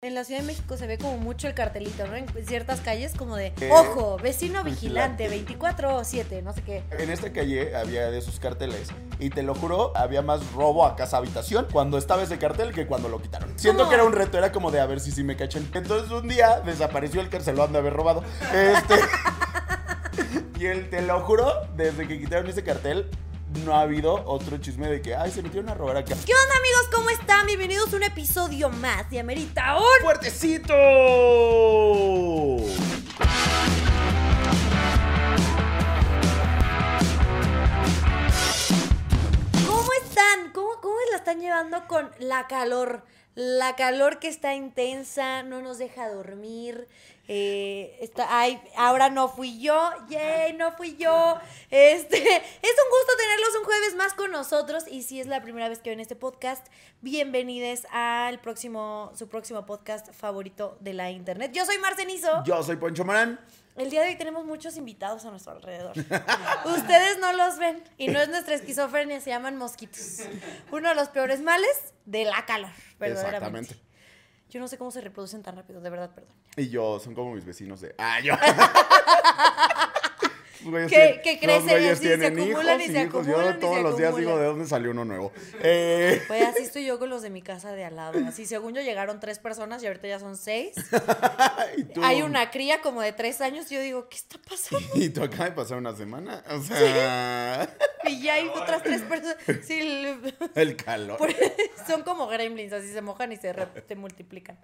En la Ciudad de México se ve como mucho el cartelito, ¿no? En ciertas calles como de, Eh, ojo, vecino vigilante, vigilante. 24-7, no sé qué. En esta calle había de esos carteles y te lo juro, había más robo a casa habitación cuando estaba ese cartel que cuando lo quitaron. Siento que era un reto, era como de a ver si sí me cachan. Entonces un día desapareció el que se lo han de haber robado. Este. y él, te lo juro, desde que quitaron ese cartel, no ha habido otro chisme de que, ay, se metieron a robar acá. ¿Qué onda amigos? ¿Cómo están? Bienvenidos a un episodio más de Amerita un... ¡Fuertecito! ¿Cómo están? ¿Cómo, ¿Cómo la están llevando con la calor? La calor que está intensa, no nos deja dormir. Eh, está, ay, ahora no fui yo, yay, no fui yo. Este, es un gusto tenerlos un jueves más con nosotros. Y si es la primera vez que ven este podcast, bienvenidos al próximo, su próximo podcast favorito de la internet. Yo soy Marcenizo. Yo soy Poncho Morán. El día de hoy tenemos muchos invitados a nuestro alrededor. Ustedes no los ven y no es nuestra esquizofrenia, se llaman mosquitos. Uno de los peores males de la calor, verdaderamente. Exactamente. Yo no sé cómo se reproducen tan rápido, de verdad, perdón. Y yo, son como mis vecinos de. ¡Ah, yo! Güeyes Que- crecen así, se acumulan y hijos se hijos. acumulan y Yo se todos los días digo de dónde salió uno nuevo. Eh, Pues así estoy yo con los de mi casa de al lado. Así, según yo, llegaron tres personas y ahorita ya son seis. y tú- Hay una cría como de tres años y yo digo, ¿qué está pasando? Y tú acaba de pasar una semana. O sea, Y ya hay otras tres personas. Sí, el- el calor. por- son como gremlins, así se mojan y se, re- se multiplican.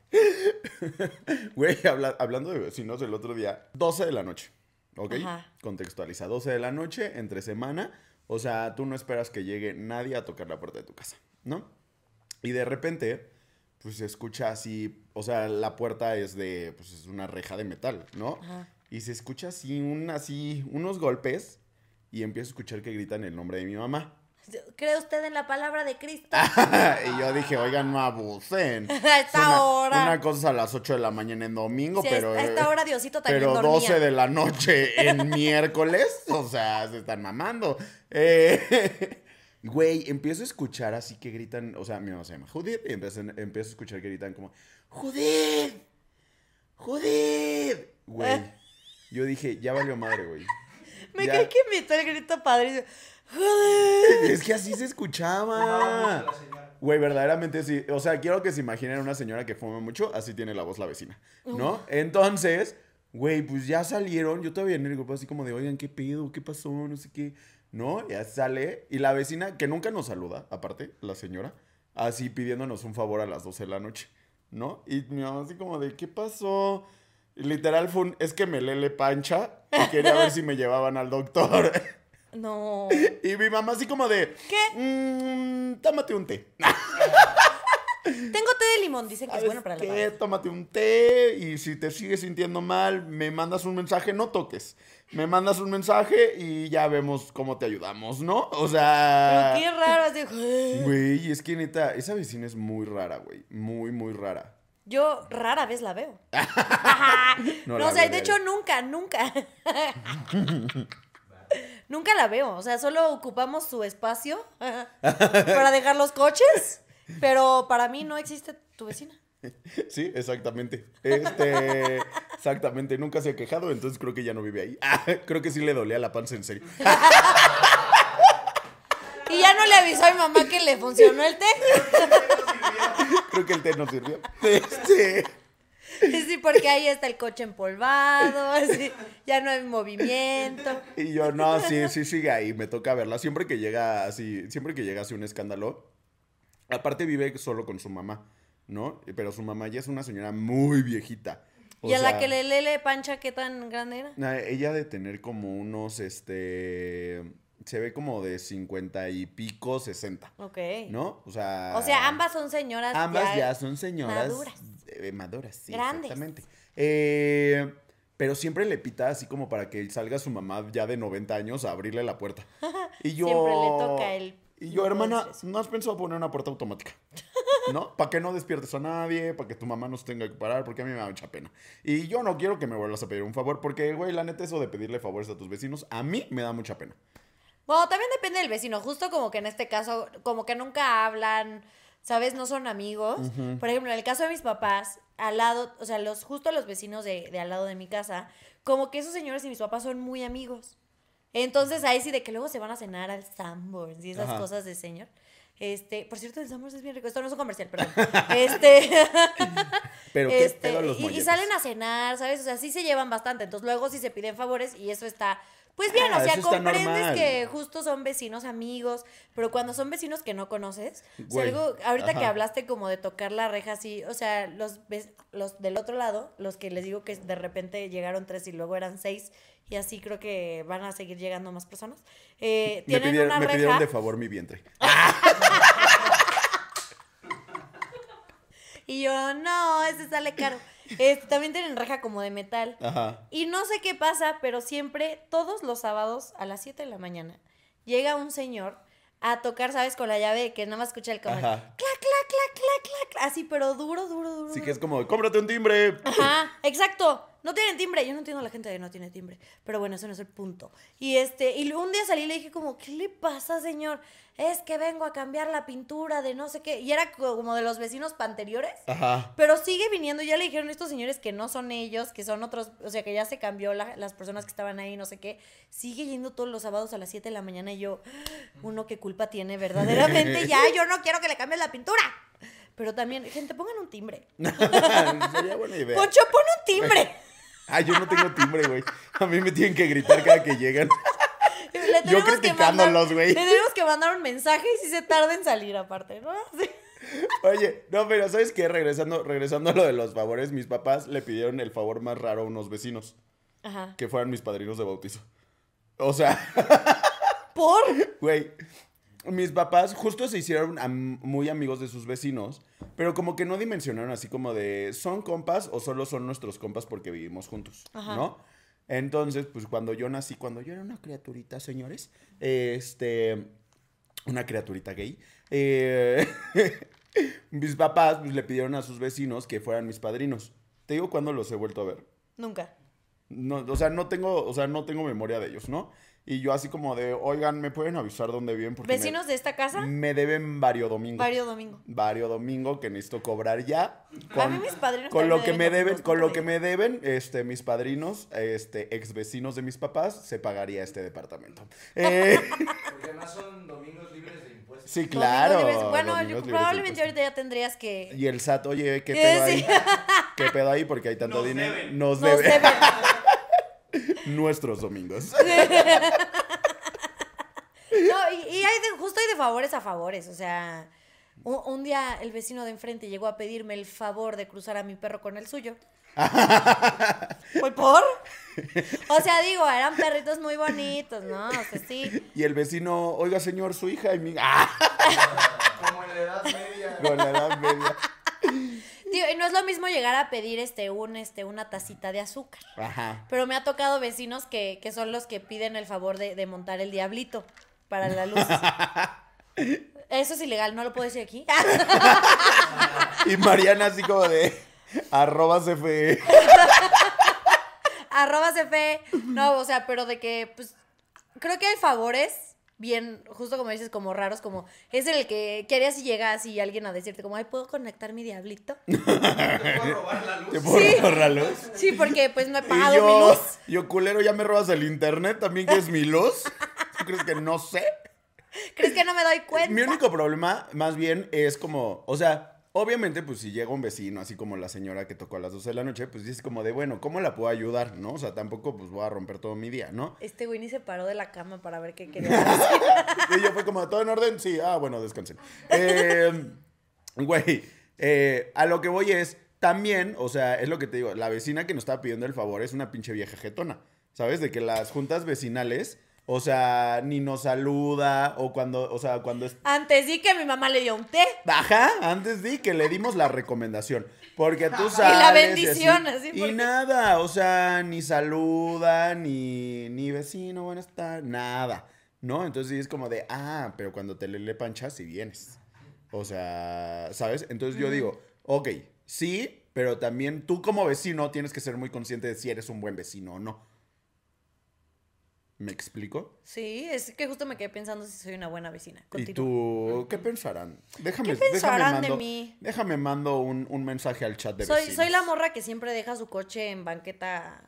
Güey, habla- hablando de vecinos, el otro día, 12 de la noche. ¿Ok? Ajá. Contextualiza. 12 de la noche, entre semana. O sea, tú no esperas que llegue nadie a tocar la puerta de tu casa, ¿no? Y de repente, pues se escucha así. O sea, la puerta es de. Pues es una reja de metal, ¿no? Ajá. Y se escucha así, un, así, unos golpes. Y empiezo a escuchar que gritan el nombre de mi mamá. ¿Cree usted en la palabra de Cristo? y yo dije, oigan, no abusen. A esta una, hora. Una cosa es a las 8 de la mañana en domingo, Sí, pero. a esta hora Diosito también Pero dormía. 12 de la noche en miércoles, o sea, se están mamando. Eh, Güey, empiezo a escuchar así que gritan, o sea, mi mamá se llama Judith, y empiezo, empiezo a escuchar que gritan como, ¡Judith! ¡Judith! Güey, yo dije, ya valió madre, güey. Me Ya. cae que invitó el grito padre. Joder. Es que así se escuchaba. Güey, verdaderamente sí. O sea, quiero que se imaginen una señora que fuma mucho, así tiene la voz la vecina, ¿no? Entonces, güey, pues ya salieron. Yo todavía en el grupo así como de, oigan, ¿qué pedo? ¿Qué pasó? No sé qué. ¿No? Ya sale. Y la vecina, que nunca nos saluda, aparte, la señora, así pidiéndonos un favor a las 12 de la noche, ¿no? Y mi mamá así como de, ¿qué pasó? Y literal fue un, es que me lele pancha y quería ver si me llevaban al doctor. No. Y mi mamá así como de... ¿Qué? Mmm, tómate un té. Tengo té de limón, dicen que es ¿Sabes bueno para la qué? Tómate un té y si te sigues sintiendo mal, me mandas un mensaje, no toques. Me mandas un mensaje y ya vemos cómo te ayudamos, ¿no? O sea... Pero qué raro, así. Güey, es que neta, esa vecina es muy rara, güey. Muy, muy rara. Yo rara vez la veo. No No, la o sea, de hecho, nunca, nunca. Nunca la veo. O sea, solo ocupamos su espacio para dejar los coches. Pero para mí no existe tu vecina. Sí, exactamente. Este, exactamente. Nunca se ha quejado, entonces creo que ya no vive ahí. Ah, creo que sí le dolía la panza en serio. Y ya no le avisó a mi mamá que le funcionó el té. Creo que el té no sirvió. Este... Sí, porque ahí está el coche empolvado, así, ya no hay movimiento. Y yo, no, sí, sí, sigue ahí, me toca verla. Siempre que llega así, siempre que llega así un escándalo, aparte vive solo con su mamá, ¿no? Pero su mamá ya es una señora muy viejita. O y a la que le lele pancha, ¿qué tan grande era? na- Ella de tener como unos, este, se ve como de cincuenta y pico, sesenta, Ok. ¿no? O sea... O sea, ambas son señoras. Ambas ya, son señoras maduras. eh, maduras, sí, Grandes. exactamente. Eh, pero siempre le pita así como para que salga su mamá ya de 90 años a abrirle la puerta. Y yo Siempre le toca el- Y yo, hermana. ¿no has pensado poner una puerta automática? ¿No? Para que no despiertes a nadie, para que tu mamá no se tenga que parar, porque a mí me da mucha pena. Y yo no quiero que me vuelvas a pedir un favor, porque, güey, la neta, eso de pedirle favores a tus vecinos, a mí me da mucha pena. Bueno, también depende del vecino. Justo como que en este caso, como que nunca hablan, ¿sabes? No son amigos. Por ejemplo, en el caso de mis papás, al lado, o sea, los, justo los vecinos de, de al lado de mi casa, como que esos señores y mis papás son muy amigos. Entonces ahí sí de que luego se van a cenar al Sanborns y esas Ajá. cosas de señor. Este, por cierto, el Sanborns es bien rico. Esto no es un comercial, perdón. Este, Pero qué este, pedo los y- y, salen a cenar, ¿sabes? O sea, sí se llevan bastante. Entonces luego sí se piden favores y eso está, pues bien, Ah, o sea, comprendes que justo son vecinos, amigos, pero cuando son vecinos que no conoces, o sea, Güey, algo, ahorita que hablaste como de tocar la reja así, o sea, los, ves- los del otro lado, los que les digo que de repente llegaron tres y luego eran seis, y así creo que van a seguir llegando más personas, eh, Me tienen pidieron, una me pidieron de favor mi vientre. Y yo, no, ese sale caro. Este, también tienen reja como de metal. Ajá. Y no sé qué pasa, pero siempre, todos los sábados a las 7 de la mañana, llega un señor a tocar, ¿sabes? Con la llave que nada más escucha el Ajá. clac, clac, clac, clac, clac, así, pero duro, duro, duro. Así que es como, cómprate un timbre. Ajá, exacto. No tienen timbre. Yo no entiendo a la gente que no tiene timbre. Pero bueno, ese no es el punto. Y este, y un día salí y le dije como, ¿qué le pasa, señor? Es que vengo a cambiar la pintura de no sé qué. Y era como de los vecinos anteriores. Ajá. Pero sigue viniendo, ya le dijeron estos señores que no son ellos, que son otros, o sea, que ya se cambió la- las personas que estaban ahí, no sé qué. Sigue yendo todos los sábados a las 7 de la mañana y yo, uno qué culpa tiene verdaderamente, ya, yo no quiero que le cambies la pintura. Pero también, gente, pongan un timbre. Sería buena idea. Poncho, pon un timbre. Ay, yo no tengo timbre, güey. A mí me tienen que gritar cada que llegan. Le Yo tenemos que criticándolos, mandar- güey. Le tenemos que mandar un mensaje y si se tarda en salir aparte, ¿no? Sí. Oye, no, pero ¿sabes qué? Regresando, regresando a lo de los favores, mis papás le pidieron el favor más raro a unos vecinos, Ajá. que fueran mis padrinos de bautizo. O sea, ¿Por? güey, mis papás justo se hicieron am- muy amigos de sus vecinos, pero como que no dimensionaron así como de, ¿son compas o solo son nuestros compas porque vivimos juntos? Ajá. ¿No? Entonces, pues cuando yo nací, cuando yo era una criaturita, señores, este, una criaturita gay, eh, mis papás pues, le pidieron a sus vecinos que fueran mis padrinos. Te digo cuándo los he vuelto a ver. Nunca. No, o sea, no tengo, o sea, no tengo memoria de ellos, ¿no? Y yo así como de, oigan, ¿me pueden avisar dónde viven? Porque me- ¿Vecinos de esta casa? me deben vario domingo. Vario domingo. Vario domingo que necesito cobrar ya. A mí mis padrinos Con lo me que me deben deben, con lo ¿cuánto que me me deben, este, mis padrinos, este, ex vecinos de mis papás, se pagaría este departamento. Eh, Porque además son domingos libres de impuestos. sí, claro. libres. Bueno, yo probablemente ahorita ya tendrías que... Y el SAT, oye, ¿qué Eh, pedo sí. ahí? ¿Qué pedo ahí? Porque hay tanto Nos dinero. deben. Nos Nos debe. deben. Nuestros domingos. No, y, y hay de, justo hay de favores a favores, o sea, un, un día el vecino de enfrente llegó a pedirme el favor de cruzar a mi perro con el suyo. ¿Por? ¿Por? O sea, digo, eran perritos muy bonitos, ¿no? O sea, sí. Y el vecino, oiga, señor, su hija y mi. ¡Ah! Como en la Edad Media. Con la edad media. Y no es lo mismo llegar a pedir este, un, este, una tacita de azúcar. Ajá. Pero me ha tocado vecinos que, que son los que piden el favor de, de montar el diablito para la luz. Eso es ilegal, no lo puedo decir aquí. Y Mariana así como de. Arroba CFE. Arroba CFE. No, o sea, pero de que, pues, creo que hay favores bien, justo como dices, como raros, como es el que, ¿qué harías si llega así alguien a decirte como, ay, ¿puedo conectar mi diablito? ¿Te puedo robar la luz? ¿Te puedo Sí. robar la luz? Sí, porque pues no he Y pagado yo, mi luz. yo, culero, ya me robas el internet, también que es mi luz. ¿Tú crees que no sé? ¿Crees que no me doy cuenta? Mi único problema, más bien, es como, o sea, obviamente, pues si llega un vecino, así como la señora que tocó a las 12 de la noche, pues dices como de, bueno, ¿cómo la puedo ayudar? ¿No? O sea, tampoco pues voy a romper todo mi día, ¿no? Este güey ni se paró de la cama para ver qué quería decir. Y yo fue como, ¿todo en orden? Sí, ah, bueno, descansen. Eh, güey, eh, a lo que voy es, también, o sea, es lo que te digo, la vecina que nos estaba pidiendo el favor es una pinche vieja jetona, ¿sabes? De que las juntas vecinales, o sea, ni nos saluda, o cuando, o sea, cuando es... Antes sí que mi mamá le dio un té. Ajá, antes di que le dimos la recomendación. Porque tú Y sabes. la bendición, así, Y porque- nada, o sea, ni saluda, ni, ni vecino, buenas tardes, nada. ¿No? Entonces sí es como de, ah, pero cuando te le, le panchas, si vienes. O sea, ¿sabes? Entonces yo digo, ok, sí, pero también tú como vecino tienes que ser muy consciente de si eres un buen vecino o no. ¿Me explico? Sí, es que justo me quedé pensando si soy una buena vecina. ¿Y Continúa. tú qué pensarán? Déjame, ¿Qué pensarán déjame de mando, mí? Déjame mando un, un mensaje al chat de Soy, vecinos. soy la morra que siempre deja su coche en banqueta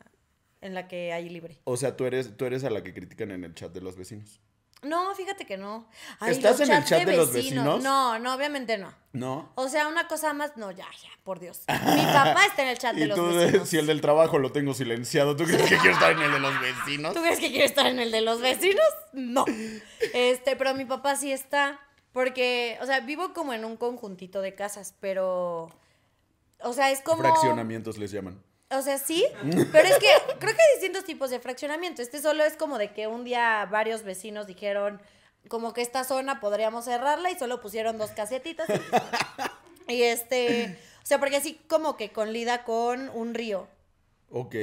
en la que hay libre. O sea, tú eres, tú eres a la que critican en el chat de los vecinos. No, fíjate que no. ¿Estás los en el chat de los vecinos? No, no, obviamente no. ¿No? O sea, una cosa más, no, ya, ya, por Dios. Mi papá está en el chat de los tú, vecinos. si el del trabajo lo tengo silenciado, ¿tú crees que quiero estar en el de los vecinos? ¿Tú crees que quiero estar en el de los vecinos? No. Este, pero mi papá sí está. Porque, o sea, vivo como en un conjuntito de casas, pero. O sea, es como. Fraccionamientos les llaman. O sea, sí, pero es que creo que hay distintos tipos de fraccionamiento. Este solo es como de que un día varios vecinos dijeron como que esta zona podríamos cerrarla y solo pusieron dos casetitas. Y, y este, o sea, porque así como que conlida con un río, Ok.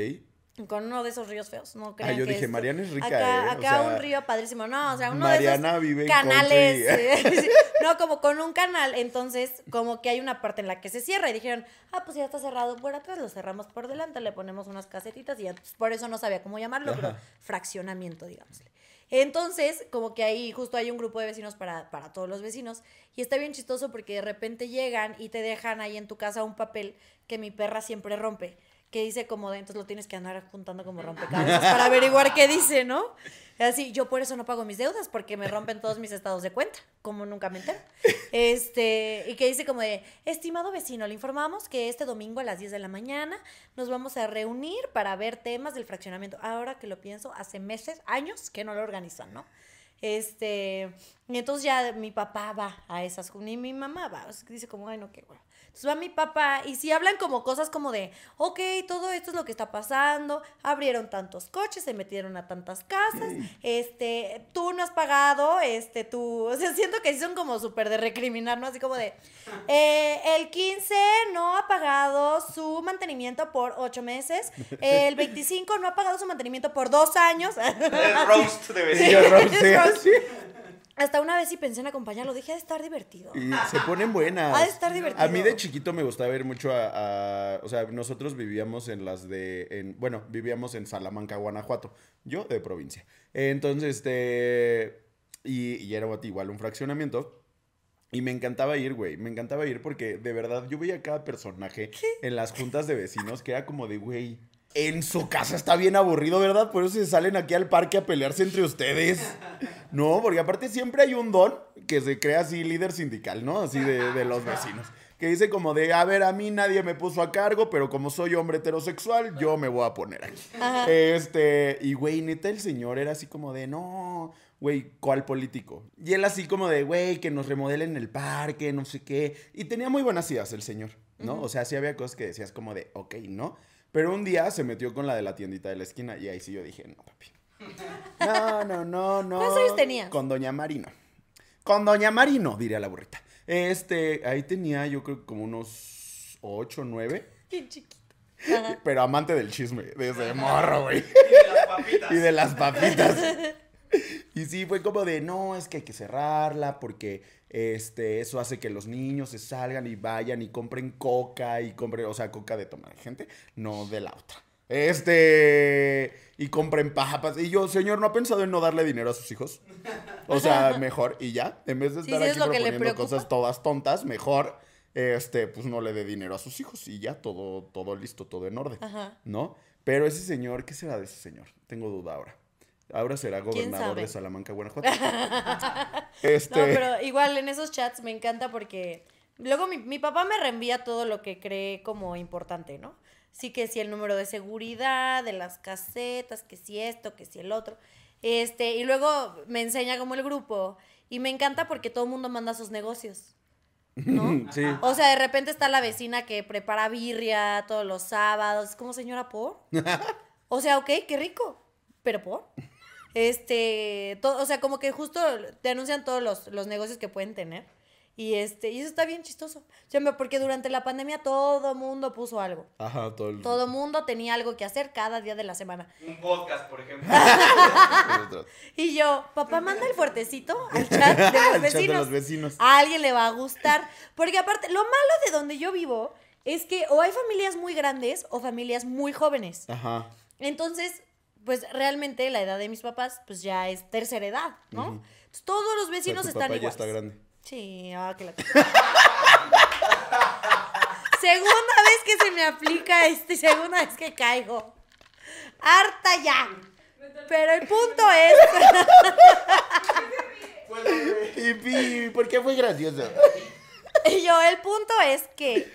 Con uno de esos ríos feos. No Ah, crean yo que dije, es- Mariana es rica, acá, ¿eh? O Acá sea, un río padrísimo. No, o sea, uno Mariana de esos canales. eh, sí. No, como con un canal. Entonces, como que hay una parte en la que se cierra y dijeron, ah, pues ya está cerrado por atrás, lo cerramos por delante, le ponemos unas casetitas y ya, pues, por eso no sabía cómo llamarlo, pero fraccionamiento, digámosle. Entonces, como que ahí justo hay un grupo de vecinos para, para todos los vecinos. Y está bien chistoso porque de repente llegan y te dejan ahí en tu casa un papel que mi perra siempre rompe. Que dice como de, entonces lo tienes que andar juntando como rompecabezas para averiguar qué dice, ¿no? Así, yo por eso no pago mis deudas, porque me rompen todos mis estados de cuenta, como nunca me entero. Este, y que dice como de, estimado vecino, le informamos que este domingo a las 10 de la mañana nos vamos a reunir para ver temas del fraccionamiento. Ahora que lo pienso, hace meses, años que no lo organizan, ¿no? Este, y entonces ya mi papá va a esas, ni mi mamá va, dice como, ay, no, qué bueno. Entonces va mi papá y si hablan como cosas como de, ok, todo esto es lo que está pasando, abrieron tantos coches, se metieron a tantas casas, este, tú no has pagado, este, tú, o sea, siento que sí son como súper de recriminar, ¿no? Así como de, eh, el 15 no ha pagado su mantenimiento por ocho meses, el 25 no ha pagado su mantenimiento por dos años. El roast de Sí, roast. Hasta una vez sí pensé en acompañarlo, dije, ha de estar divertido. Y se ponen buenas. Ha de estar divertido. A mí de chiquito me gustaba ver mucho a, a- O sea, nosotros vivíamos en las de... En, bueno, vivíamos en Salamanca, Guanajuato. Yo de provincia. Entonces, este... Y, y era igual un fraccionamiento. Y me encantaba ir, güey. Me encantaba ir porque de verdad yo veía a cada personaje en las juntas de vecinos que era como de, güey, en su casa está bien aburrido, ¿verdad? Por eso se salen aquí al parque a pelearse entre ustedes. No, porque aparte siempre hay un don que se crea así líder sindical, ¿no? Así de, de los vecinos. Que dice como de, a ver, a mí nadie me puso a cargo, pero como soy hombre heterosexual, yo me voy a poner aquí. Este, y güey, neta, el señor era así como de, no, güey, ¿cuál político? Y él así como de, güey, que nos remodelen el parque, no sé qué. Y tenía muy buenas ideas el señor, ¿no? O sea, sí había cosas que decías como de, ok, ¿no? Pero un día se metió con la de la tiendita de la esquina y ahí sí yo dije, no, papi. No, no, no, no. ¿Cuántos años tenías? Con Doña Marino. Con Doña Marino, diría la burrita. Este, ahí tenía yo creo que como unos 8, 9. Bien chiquito. Ajá. Pero amante del chisme, desde morro, güey. Y de las papitas. Y de las papitas. Y sí, fue como de, no, es que hay que cerrarla porque este, eso hace que los niños se salgan y vayan y compren coca y compren, o sea, coca de tomar gente, no de la otra. Este, y compren papas. Y yo, señor, ¿no ha pensado en no darle dinero a sus hijos? O sea, mejor, y ya, en vez de estar sí, aquí proponiendo cosas todas tontas, mejor, este, pues no le dé dinero a sus hijos y ya, todo, todo listo, todo en orden. Ajá. ¿no? Pero ese señor, ¿qué será de ese señor? Tengo duda ahora. Ahora será gobernador de Salamanca, Guanajuato. este, No, pero igual en esos chats me encanta porque luego mi, mi papá me reenvía todo lo que cree como importante, ¿no? Sí que si el número de seguridad, de las casetas, que si esto, que si el otro. Este, y luego me enseña como el grupo y me encanta porque todo el mundo manda sus negocios. ¿no? sí. O sea, de repente está la vecina que prepara birria todos los sábados. Es como, señora, ¿por? O sea, ok, qué rico. Pero por. Este, to- o sea, como que justo te anuncian todos los, los negocios que pueden tener. Y este, y eso está bien chistoso. O sea, me- porque durante la pandemia todo mundo puso algo. Ajá, todo el... Todo mundo tenía algo que hacer cada día de la semana. Un podcast, por ejemplo. Y yo, papá, manda el fuertecito al chat de los Al chat de vecinos. los vecinos. A alguien le va a gustar. Porque aparte, lo malo de donde yo vivo es que o hay familias muy grandes o familias muy jóvenes. Ajá. Entonces, pues realmente la edad de mis papás, pues ya es tercera edad, ¿no? Entonces, todos los O sea, vecinos tu están papá ya está grande. Sí, ah, que la... segunda vez que se me aplica este, segunda vez que caigo. Harta ya. Pero el punto es, Y ¿por qué fue gracioso? y yo, el punto es que,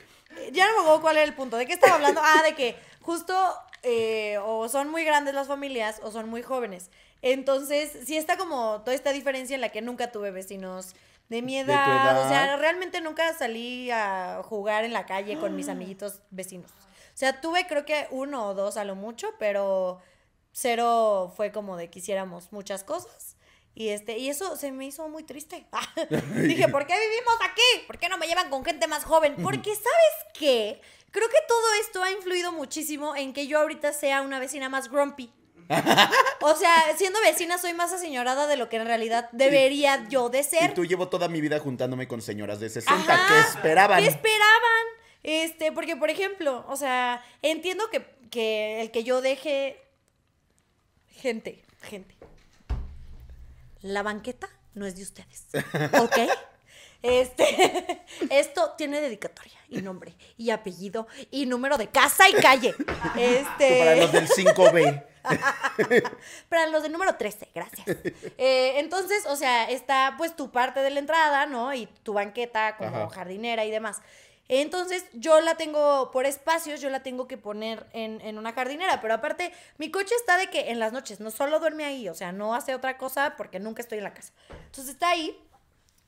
ya no me acuerdo cuál era el punto, ¿de qué estaba hablando? Ah, de que justo eh, o son muy grandes las familias o son muy jóvenes. Entonces, sí está como toda esta diferencia en la que nunca tuve vecinos de mi De tu edad. O sea, edad. realmente nunca salí a jugar en la calle con mis amiguitos vecinos. O sea, tuve creo que uno o dos a lo mucho, pero cero fue como de que hiciéramos muchas cosas. Y este, y eso se me hizo muy triste. Dije, ¿por qué vivimos aquí? ¿Por qué no me llevan con gente más joven? Porque, ¿sabes qué? Creo que todo esto ha influido muchísimo en que yo ahorita sea una vecina más grumpy. O sea, siendo vecina soy más aseñorada de lo que en realidad debería yo de Y ser. tú llevo toda mi vida juntándome con señoras de 60 Ajá, que esperaban. ¿Qué esperaban? Este, porque, por ejemplo, o sea, entiendo que, que el que yo deje gente, gente. La banqueta no es de ustedes. ¿Ok? Este, esto tiene dedicatoria y nombre y apellido y número de casa y calle. Este, Para los del 5B. para los del número 13, gracias. Eh, entonces, o sea, está pues tu parte de la entrada, ¿no? Y tu banqueta como Ajá. jardinera y demás. Entonces, yo la tengo por espacios, yo la tengo que poner en, en una jardinera. Pero aparte, mi coche está de que en las noches no solo duerme ahí, o sea, no hace otra cosa porque nunca estoy en la casa. Entonces está ahí.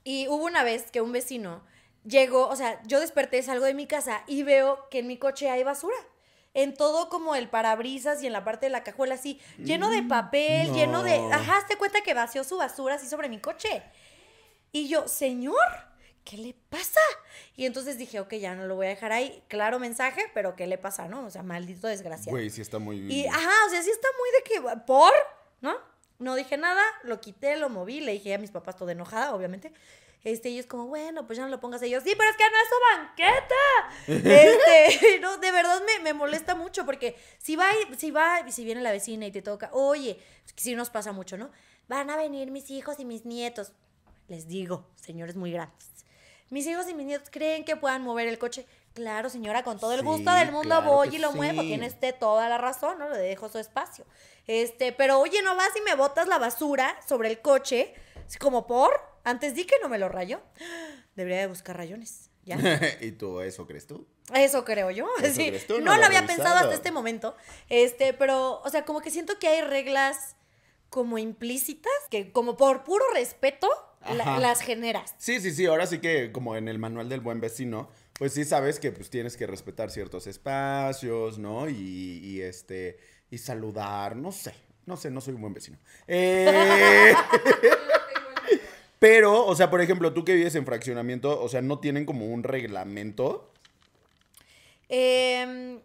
Y hubo una vez que un vecino llegó, o sea, yo desperté, salgo de mi casa y veo que en mi coche hay basura. En todo como el parabrisas y en la parte de la cajuela así, lleno de papel, no. lleno de... Ajá, hazte cuenta que vació su basura así sobre mi coche. Y yo, señor, ¿qué le pasa? Y entonces dije, ok, ya no lo voy a dejar ahí. Claro mensaje, pero ¿qué le pasa, no? O sea, maldito desgraciado. Güey, sí está muy... Y, ajá, o sea, sí está muy de que, ¿por? ¿No? No dije nada, lo quité, lo moví, le dije a mis papás todo enojada, obviamente. Este, y ellos como, bueno, pues ya no lo pongas ellos. Sí, pero es que no es su banqueta. Este, no, de verdad me, me molesta mucho porque si va, y- si va, si viene la vecina y te toca, oye, sí nos pasa mucho, ¿no? Van a venir mis hijos y mis nietos. Les digo, señores muy grandes. Mis hijos y mis nietos creen que puedan mover el coche. Claro, señora, con todo el Sí, gusto del mundo claro voy y lo muevo. sí. Tiene usted toda la razón, ¿no? Le dejo su espacio. Este, pero oye, no vas y me botas la basura sobre el coche, como por. Antes di que no me lo rayó. Debería de buscar rayones. Ya. ¿Y tú eso crees tú? Eso creo yo. Eso sí. crees tú, no no lo lo había pensado hasta este momento. Este, pero, o sea, como que siento que hay reglas como implícitas que, como por puro respeto, la- las generas. Sí, sí, sí, ahora sí que como en el manual del buen vecino, pues sí sabes que pues tienes que respetar ciertos espacios, ¿no? Y, y, este, y saludar, no sé, no sé, no soy un buen vecino. Eh, pero, o sea, por ejemplo, tú que vives en fraccionamiento, o sea, no tienen como un reglamento. Em,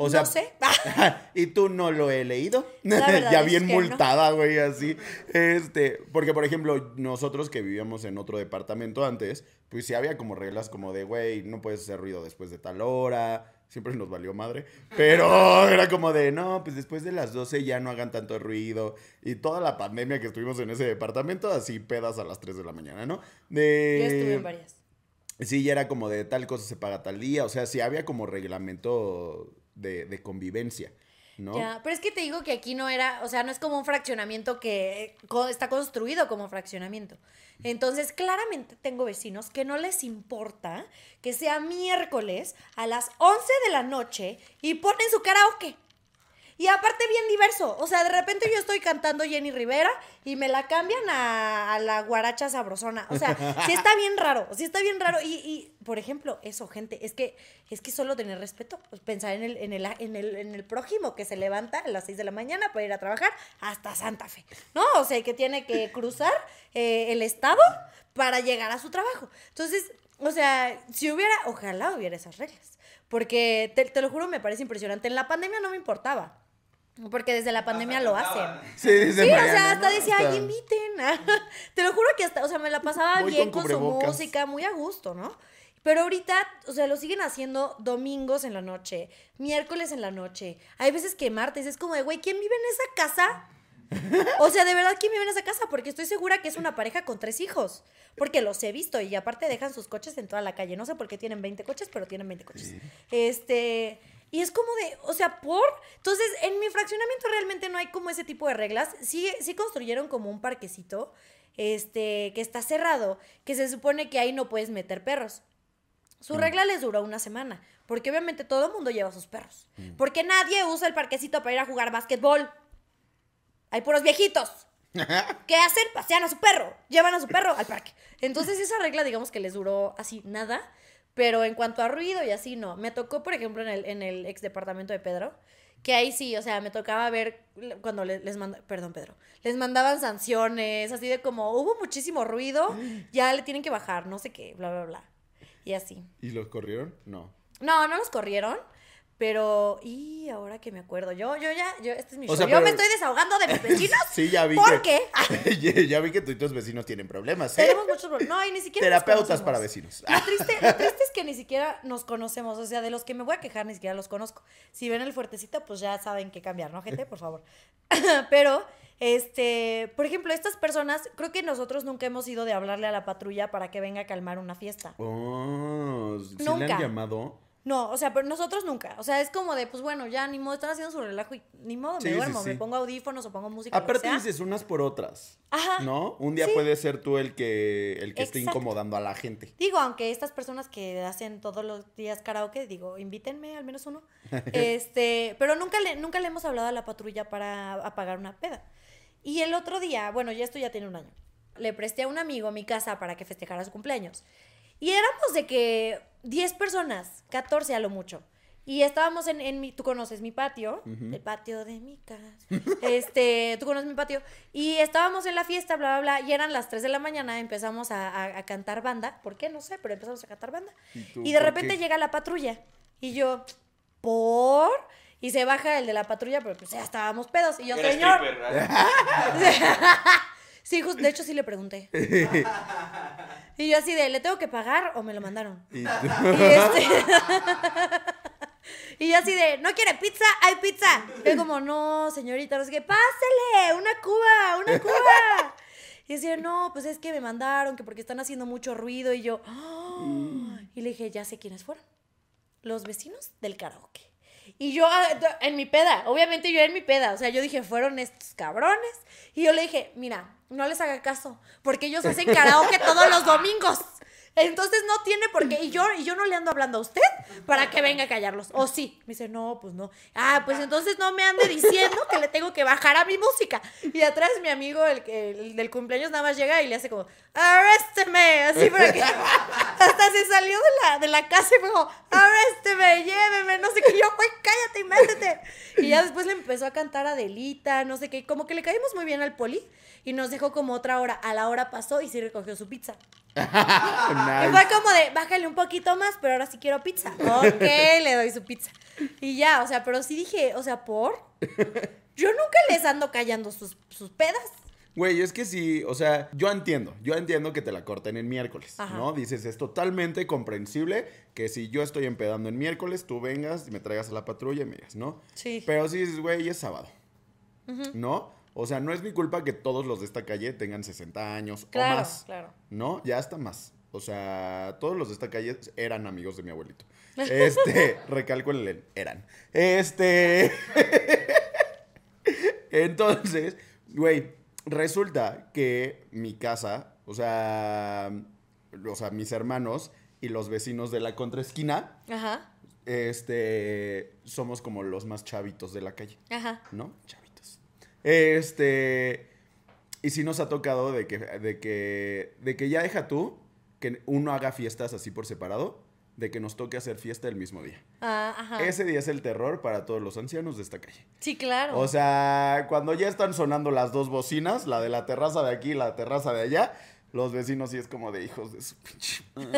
O sea, no sé. y tú no lo he leído. Ya bien multada, güey, así. Este, porque por ejemplo, nosotros que vivíamos en otro departamento antes, pues sí había como reglas como de, güey, no puedes hacer ruido después de tal hora. Siempre nos valió madre. Pero era como de, no, pues después de las 12 ya no hagan tanto ruido. Y toda la pandemia que estuvimos en ese departamento, así pedas a las 3 de la mañana, ¿no? De... Yo estuve en varias. Sí, ya era como de tal cosa se paga tal día. O sea, sí había como reglamento de, de convivencia, ¿no? Ya, pero es que te digo que aquí no era, o sea, no es como un fraccionamiento que eh, está construido como fraccionamiento. Entonces, claramente tengo vecinos que no les importa que sea miércoles a las 11 de la noche y ponen su karaoke. Y aparte bien diverso. O sea, de repente yo estoy cantando Jenny Rivera y me la cambian a, la guaracha sabrosona. O sea, sí está bien raro, sí está bien raro. Y, y, por ejemplo, eso, gente, es que es que solo tener respeto, pues, pensar en el, en, el, en, el, en el prójimo que se levanta a las 6 de la mañana para ir a trabajar hasta Santa Fe. ¿No? O sea, que tiene que cruzar eh, el estado para llegar a su trabajo. Entonces, o sea, si hubiera, ojalá hubiera esas reglas. Porque te lo juro, me parece impresionante. En la pandemia no me importaba. Porque desde la pandemia lo hacen. Sí, dice Sí, o sea, hasta ¿no? decía, ay, inviten. Te lo juro que hasta, o sea, me la pasaba Voy bien con con, su música, muy a gusto, ¿no? Pero ahorita, o sea, lo siguen haciendo domingos en la noche, miércoles en la noche. Hay veces que martes es como de, güey, ¿quién vive en esa casa? O sea, de verdad, ¿quién vive en esa casa? Porque estoy segura que es una pareja con tres hijos. Porque los he visto y aparte dejan sus coches en toda la calle. No sé por qué tienen 20 coches, pero tienen 20 coches. Este. Y es como de, o sea, por. Entonces, en mi fraccionamiento realmente no hay como ese tipo de reglas. Sí, sí construyeron como un parquecito, este, que está cerrado, que se supone que ahí no puedes meter perros. Su regla les duró una semana, porque obviamente todo el mundo lleva sus perros. Porque nadie usa el parquecito para ir a jugar básquetbol. Hay puros viejitos. ¿Qué hacen? Pasean a su perro, llevan a su perro al parque. Entonces esa regla, digamos que les duró así nada, pero en cuanto a ruido y así, no. Me tocó, por ejemplo, en el, en el ex departamento de Pedro, que ahí sí, o sea, me tocaba ver cuando le- les mandaban, perdón, Pedro, les mandaban sanciones, así de como, hubo muchísimo ruido, ya le tienen que bajar, no sé qué, bla, bla, bla. Y así. ¿Y los corrieron? No. No, no los corrieron. Pero, y ahora que me acuerdo, yo, yo ya, yo, este es mi O show. sea, yo me estoy desahogando de mis vecinos. Sí, ya vi ¿Por que. qué? ya, vi que tú y tus vecinos tienen problemas, ¿eh? Tenemos muchos problemas. No, y ni siquiera. Terapeutas para vecinos. Lo triste, lo triste es que ni siquiera nos conocemos. O sea, de los que me voy a quejar, ni siquiera los conozco. Si ven el fuertecito, pues ya saben qué cambiar, ¿no, gente? Por favor. Pero, este, por ejemplo, estas personas, creo que nosotros nunca hemos ido de hablarle a la patrulla para que venga a calmar una fiesta. Oh, ¿sí le Nunca. han llamado? No, o sea, pero nosotros nunca. O sea, es como de, pues bueno, ya ni modo, están haciendo su relajo y ni modo, Sí, me duermo, sí. me pongo audífonos o pongo música. Aparte dices unas por otras. Ajá. ¿No? Un día puede ser tú el que, el que esté incomodando a la gente. Digo, aunque estas personas que hacen todos los días karaoke, digo, invítenme al menos uno. este, pero nunca le, nunca le hemos hablado a la patrulla para apagar una peda. Y el otro día, bueno, ya esto ya tiene un año. Le presté a un amigo mi casa para que festejara su cumpleaños. Y éramos de que 10 personas, 14 a lo mucho. Y estábamos en, en mi, tú conoces mi patio, el patio de mi casa. Este, tú conoces mi patio. Y estábamos en la fiesta, bla, bla, bla. Y eran las 3 de la mañana, empezamos a, a- a cantar banda. ¿Por qué? No sé, pero empezamos a cantar banda. ¿Y tú Y de repente qué? llega la patrulla. Y yo, ¿por? Y se baja el de la patrulla, pero pues ya estábamos pedos. Y yo, Era señor. stripper. Sí, justo, de hecho sí le pregunté. Y yo así de, ¿le tengo que pagar o me lo mandaron? Y este- y yo así de, ¿no quiere pizza? ¡Hay pizza! Y como, no, señorita, no sé qué, ¡pásele! ¡Una cuba! ¡Una cuba! Y decía, no, pues es que me mandaron, que porque están haciendo mucho ruido. Y yo, "Ah". y le dije, ya sé quiénes fueron. Los vecinos del karaoke. Y yo ah, en mi peda, obviamente yo en mi peda, o sea, yo dije, fueron estos cabrones. Y yo le dije, mira, no les haga caso, porque ellos hacen karaoke todos los domingos. Entonces no tiene por qué. Y yo, y yo no le ando hablando a usted para que venga a callarlos. O sí. Me dice, no, pues no. Ah, pues entonces no me ande diciendo que le tengo que bajar a mi música. Y atrás mi amigo, el, que- el del cumpleaños, nada más llega y le hace como, arrésteme. Así para que hasta se salió de la, de la casa y fue como, arrésteme, lléveme, no sé qué. Yo, güey, cállate y métete. Y ya después le empezó a cantar Adelita, no sé qué. Como que le caímos muy bien al poli y nos dejó como otra hora. A la hora pasó y sí recogió su pizza. Y fue como de, bájale un poquito más, pero ahora sí quiero pizza. Ok, le doy su pizza. Y ya, o sea, pero sí dije, o sea, ¿por? Yo nunca les ando callando sus, sus pedas. Güey, es que sí, o sea, yo entiendo, yo entiendo que te la corten en miércoles, Ajá. ¿no? Dices, es totalmente comprensible que si yo estoy empedando en miércoles, tú vengas y me traigas a la patrulla y me digas, ¿no? Sí. Pero sí dices, güey, es sábado, ¿no? O sea, no es mi culpa que todos los de esta calle tengan 60 años o Claro, más, claro. ¿no? Ya hasta más. O sea, todos los de esta calle eran amigos de mi abuelito. Este, recalco el eran. Este... Entonces, güey, resulta que mi casa, o sea, o sea, mis hermanos y los vecinos de la contraesquina, Ajá, este, somos como los más chavitos de la calle, ajá. ¿no? Chavitos. Este, y sí nos ha tocado de que, de que, de que ya deja tú que uno haga fiestas así por separado, de que nos toque hacer fiesta el mismo día. Ah, ajá. Ese día es el terror para todos los ancianos de esta calle. Sí, claro. O sea, cuando ya están sonando las dos bocinas, la de la terraza de aquí y la terraza de allá, los vecinos sí es como de hijos de su pinche.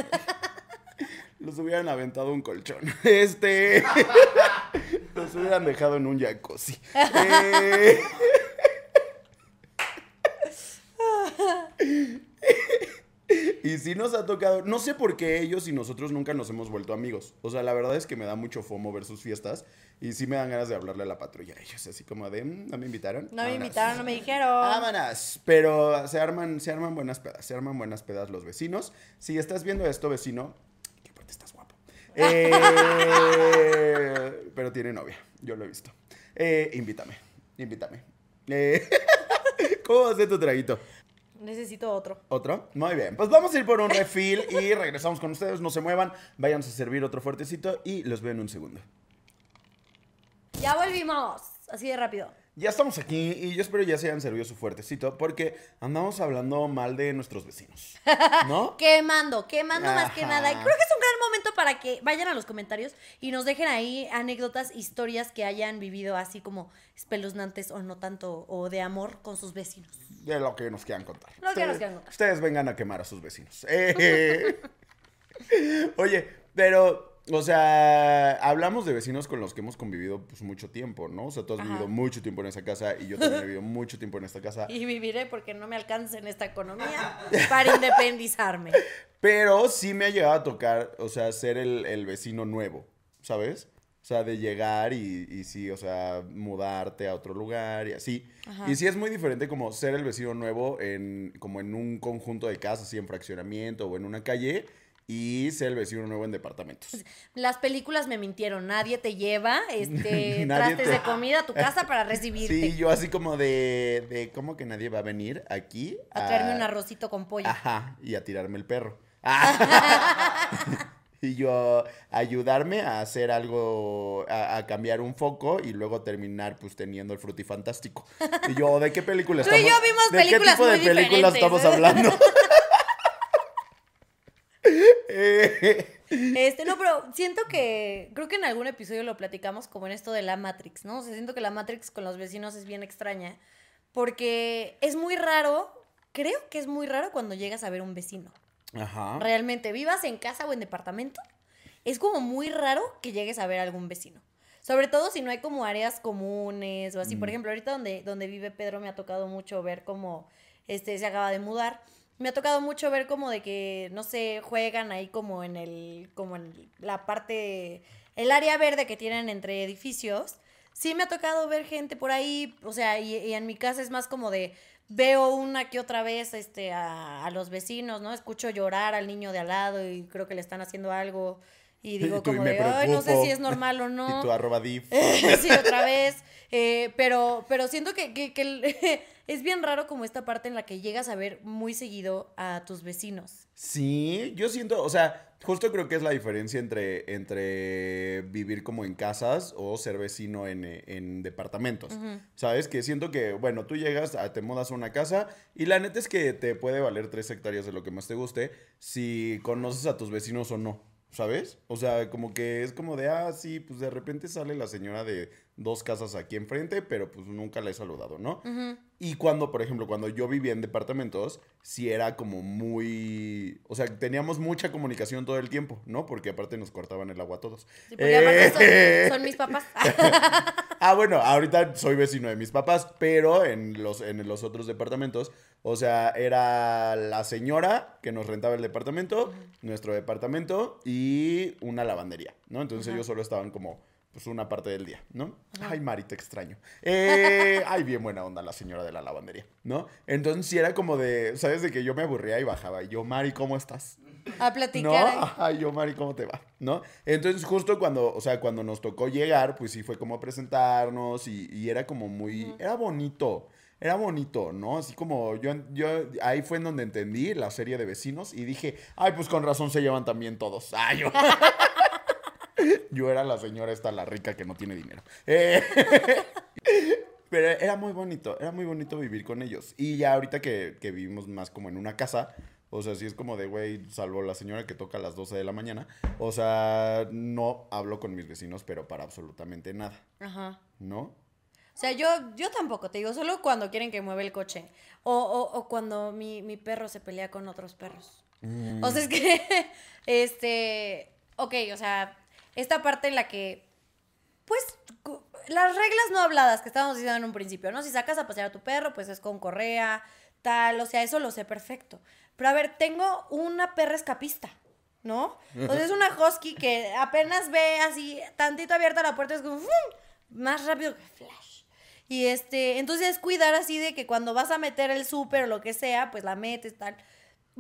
Los hubieran aventado un colchón. Este. Los hubieran dejado en un jacuzzi. Eh, Y sí nos ha tocado. No sé por qué ellos y nosotros nunca nos hemos vuelto amigos. O sea, la verdad es que me da mucho fomo ver sus fiestas y sí me dan ganas de hablarle a la patrulla ellos, así como de, "Mm, ¿no me invitaron? No me Vámonos". invitaron, no me dijeron. Vámonos. Pero se arman, se arman buenas pedas, se arman buenas pedas los vecinos. Si estás viendo esto, vecino, que aparte estás guapo. Eh, pero tiene novia, yo lo he visto. Eh, invítame, invítame. Eh, ¿Cómo va a ser tu traguito? Necesito otro. ¿Otro? Muy bien. Pues vamos a ir por un refill y regresamos con ustedes. No se muevan. Váyanse a servir otro fuertecito y los veo en un segundo. Ya volvimos. Así de rápido. Ya estamos aquí y yo espero ya se hayan servido su fuertecito porque andamos hablando mal de nuestros vecinos. ¿No? Quemando, quemando más que nada. Y creo que es un gran momento para que vayan a los comentarios y nos dejen ahí anécdotas, historias que hayan vivido así como espeluznantes o no tanto, o de amor con sus vecinos. De lo que nos quieran contar. Lo que ustedes, nos quieran contar. Ustedes vengan a quemar a sus vecinos. Eh. Oye, pero, o sea, hablamos de vecinos con los que hemos convivido pues mucho tiempo, ¿no? O sea, tú has Ajá. vivido mucho tiempo en esa casa y yo también he vivido mucho tiempo en esta casa. Y viviré porque no me alcance en esta economía para independizarme. Pero sí me ha llegado a tocar, o sea, ser el, el vecino nuevo, ¿sabes? O sea, de llegar y, y sí, o sea, mudarte a otro lugar y así. Ajá. Y sí es muy diferente como ser el vecino nuevo en, como en un conjunto de casas, así en fraccionamiento o en una calle, y ser el vecino nuevo en departamentos. Las películas me mintieron. Nadie te lleva este, trastes te- de comida a tu casa para recibirte. Sí, yo así como de, de ¿cómo que nadie va a venir aquí? a traerme un arrocito con pollo. Ajá, y a tirarme el perro. Ah. y yo ayudarme a hacer algo, a, a cambiar un foco y luego terminar pues teniendo el frutifantástico. Y yo, ¿de qué película Tú y estamos? yo vimos ¿De qué tipo de películas diferentes, estamos hablando? Eh, Este, no, pero siento que, creo que en algún episodio lo platicamos como en esto de la Matrix, ¿no? O sea, siento que la Matrix con los vecinos es bien extraña, porque es muy raro, creo que es muy raro cuando llegas a ver un vecino. Ajá. Realmente, vivas en casa o en departamento, es como muy raro que llegues a ver algún vecino. Sobre todo si no hay como áreas comunes o así. Por Mm. ejemplo, ahorita donde, donde vive Pedro me ha tocado mucho ver cómo este, se acaba de mudar. Me ha tocado mucho ver como de que, no sé, juegan ahí como en el, como en la parte, el área verde que tienen entre edificios. Sí me ha tocado ver gente por ahí, o sea, y, y en mi casa es más como de, veo una que otra vez este, a, a los vecinos, ¿no? Escucho llorar al niño de al lado y creo que le están haciendo algo. Y digo Y tú, y como de, ay, no sé preocupo". si es normal o no. Y tu arroba div. sí, otra vez. Eh, pero, pero siento que, que- es bien raro como esta parte en la que llegas a ver muy seguido a tus vecinos. Sí, yo siento, o sea, justo creo que es la diferencia entre, entre vivir como en casas o ser vecino en, eh, en departamentos. ¿Sabes? Que siento que, bueno, tú llegas, a- te mudas a una casa y la neta es que te puede valer tres hectáreas de lo que más te guste si conoces a tus vecinos o no. ¿Sabes? O sea, como que es como de, ah, sí, pues de repente sale la señora de dos casas aquí enfrente, pero pues nunca la he saludado, ¿no? Y cuando, por ejemplo, cuando yo vivía en departamentos, sí era como muy... O sea, teníamos mucha comunicación todo el tiempo, ¿no? Porque aparte nos cortaban el agua a todos. Sí, porque aparte son- Eh, son, mis papás. Ah, bueno, ahorita soy vecino de mis papás, pero en los, en los otros departamentos, o sea, era la señora que nos rentaba el departamento, nuestro departamento y una lavandería, ¿no? Entonces ellos solo estaban como, pues, una parte del día, ¿no? Ay, Mari, te extraño. Eh, ay, bien buena onda la señora de la lavandería, ¿no? Entonces sí era como de, ¿sabes? De que yo me aburría y bajaba. Y yo, Mari, ¿cómo estás? A ¿No? platicar. Ay, yo, Mari, ¿cómo te va? ¿No? Entonces, justo cuando, o sea, cuando nos tocó llegar, pues sí fue como presentarnos y, y era como muy, era bonito, era bonito, ¿no? Así como yo, yo, ahí fue en donde entendí la serie de vecinos y dije, ay, pues con razón se llevan también todos. Ay, yo. yo era la señora esta, la rica que no tiene dinero. Eh, Pero era muy bonito, era muy bonito vivir con ellos. Y ya ahorita que, que vivimos más como en una casa, o sea, sí es como de, güey, salvo la señora que toca a las 12 de la mañana, o sea, no hablo con mis vecinos, pero para absolutamente nada, Ajá. ¿no? O sea, yo, yo tampoco, te digo, solo cuando quieren que mueva el coche. O, o, o cuando mi, mi perro se pelea con otros perros. O sea, es que, este, ok, o sea, esta parte en la que, pues, las reglas no habladas que estábamos diciendo en un principio, ¿no? Si sacas a pasear a tu perro, pues es con correa, tal, o sea, eso lo sé perfecto. Pero a ver, tengo una perra escapista, ¿no? Entonces es una husky que apenas ve así, tantito abierta la puerta, es como ¡fum! más rápido que flash. Y este, entonces es cuidar así de que cuando vas a meter el súper o lo que sea, pues la metes, tal.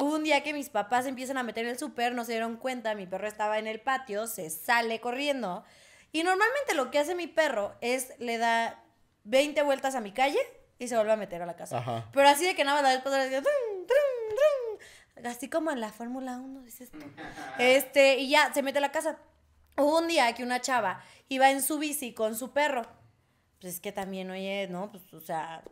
Hubo un día que mis papás empiezan a meter el súper, no se dieron cuenta, mi perro estaba en el patio, se sale corriendo. Y normalmente lo que hace mi perro es le da 20 vueltas a mi calle y se vuelve a meter a la casa. Ajá. Pero así de que nada más la vez pasada decía, "Trum, trum, trum", así como en la Fórmula 1, dices tú. Este, y ya, se mete a la casa. Hubo un día que una chava iba en su bici con su perro. Pues es que también, oye, ¿no? Pues, o sea,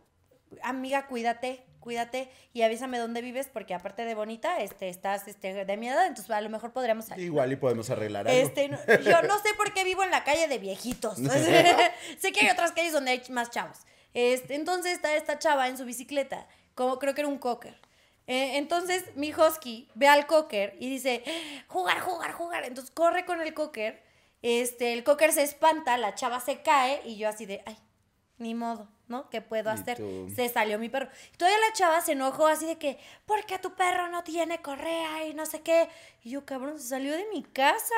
amiga, cuídate, cuídate y avísame dónde vives porque aparte de bonita, este, estás este, de mi edad, entonces a lo mejor podríamos salir. Igual y podemos arreglar algo. Este, no- yo no sé por qué vivo en la calle de viejitos. sé que hay otras calles donde hay más chavos. Este, entonces está esta chava en su bicicleta, como creo que era un cocker. Eh, entonces mi husky ve al cocker y dice, jugar, jugar, jugar. Entonces corre con el cocker. Este, el cocker se espanta, la chava se cae y yo así de, ay, ni modo, ¿no? ¿Qué puedo hacer? tú. Se salió mi perro. Y todavía la chava se enojó así de que, ¿por qué tu perro no tiene correa y no sé qué? Y yo, cabrón, se salió de mi casa.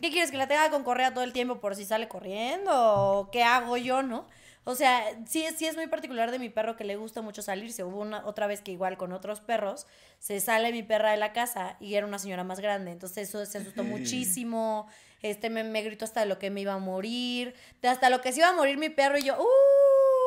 ¿Qué quieres? ¿Que la tenga con correa todo el tiempo por si sale corriendo? ¿O qué hago yo, no? O sea, sí, es- sí es muy particular de mi perro que le gusta mucho salirse. Hubo una otra vez que igual con otros perros, se sale mi perra de la casa y era una señora más grande. Entonces eso se asustó muchísimo. Este me, me gritó hasta lo que me iba a morir. Hasta lo que se iba a morir mi perro y yo, ¡uh!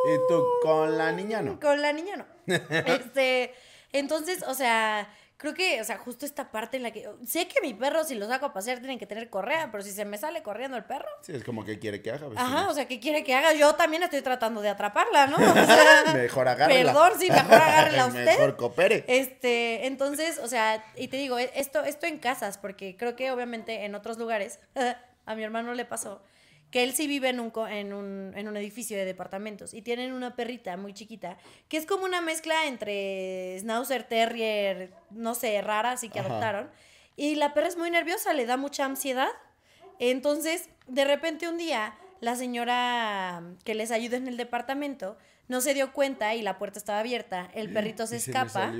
Y tú con la niña no. Con la niña no. este, entonces, o sea, creo que, o sea, justo esta parte en la que sé que mi perro si lo saco a pasear tienen que tener correa, pero si se me sale corriendo el perro, Sí, es como que quiere que haga. vecino. ajá, o sea, ¿qué quiere que haga? Yo también estoy tratando de atraparla, ¿no? O sea, Mejor agárrela. Perdón, sí, mejor agárrela usted. Mejor coopere. Este, entonces, o sea, y te digo, esto, esto en casas, porque creo que obviamente en otros lugares, a mi hermano le pasó, que él sí vive en un, en un, en un edificio de departamentos y tienen una perrita muy chiquita, que es como una mezcla entre Schnauzer Terrier, no sé, rara, así que Ajá. adoptaron. Y la perra es muy nerviosa, le da mucha ansiedad. Entonces, de repente un día, la señora que les ayuda en el departamento no se dio cuenta y la puerta estaba abierta. El perrito se Y escapa.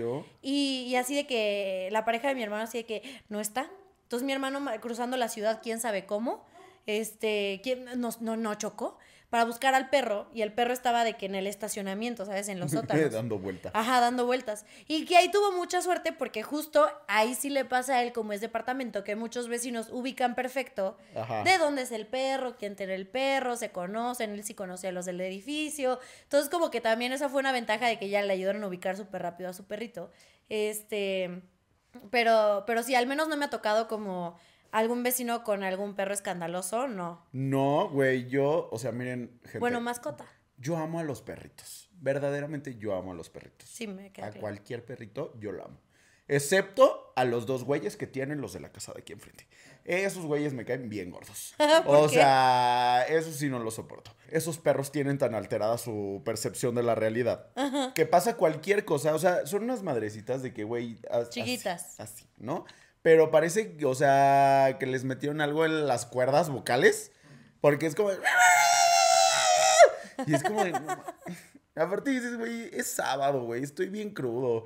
Y, y así de que la pareja de mi hermano así de que no está. Entonces mi hermano ma- cruzando la ciudad, quién sabe cómo, este, ¿quién, no, no, no chocó para buscar al perro y el perro estaba de que en el estacionamiento, ¿sabes? En los sótanos. Dando vuelta. Ajá, dando vueltas. Y que ahí tuvo mucha suerte porque justo ahí sí le pasa a él, como es departamento, que muchos vecinos ubican perfecto Ajá. de dónde es el perro, quién tiene el perro, se conocen, él sí conoce a los del edificio. Entonces, como que también esa fue una ventaja de que ya le ayudaron a ubicar súper rápido a su perrito. Este, pero, pero sí, al menos no me ha tocado como algún vecino con algún perro escandaloso, no. No, güey, yo, o sea, miren, gente. Bueno, mascota. Yo amo a los perritos. Verdaderamente yo amo a los perritos. Sí, me queda A claro. cualquier perrito yo lo amo. Excepto a los dos güeyes que tienen los de la casa de aquí enfrente. Esos güeyes me caen bien gordos. ¿Por o qué? sea, eso sí no lo soporto. Esos perros tienen tan alterada su percepción de la realidad. Que pasa cualquier cosa. O sea, son unas madrecitas de que, güey. así- Chiquitas. Así, ¿no? Pero parece, o sea, que les metieron algo en las cuerdas vocales. Porque es como. Y es como de, Aparte dices, güey, es sábado, güey, estoy bien crudo.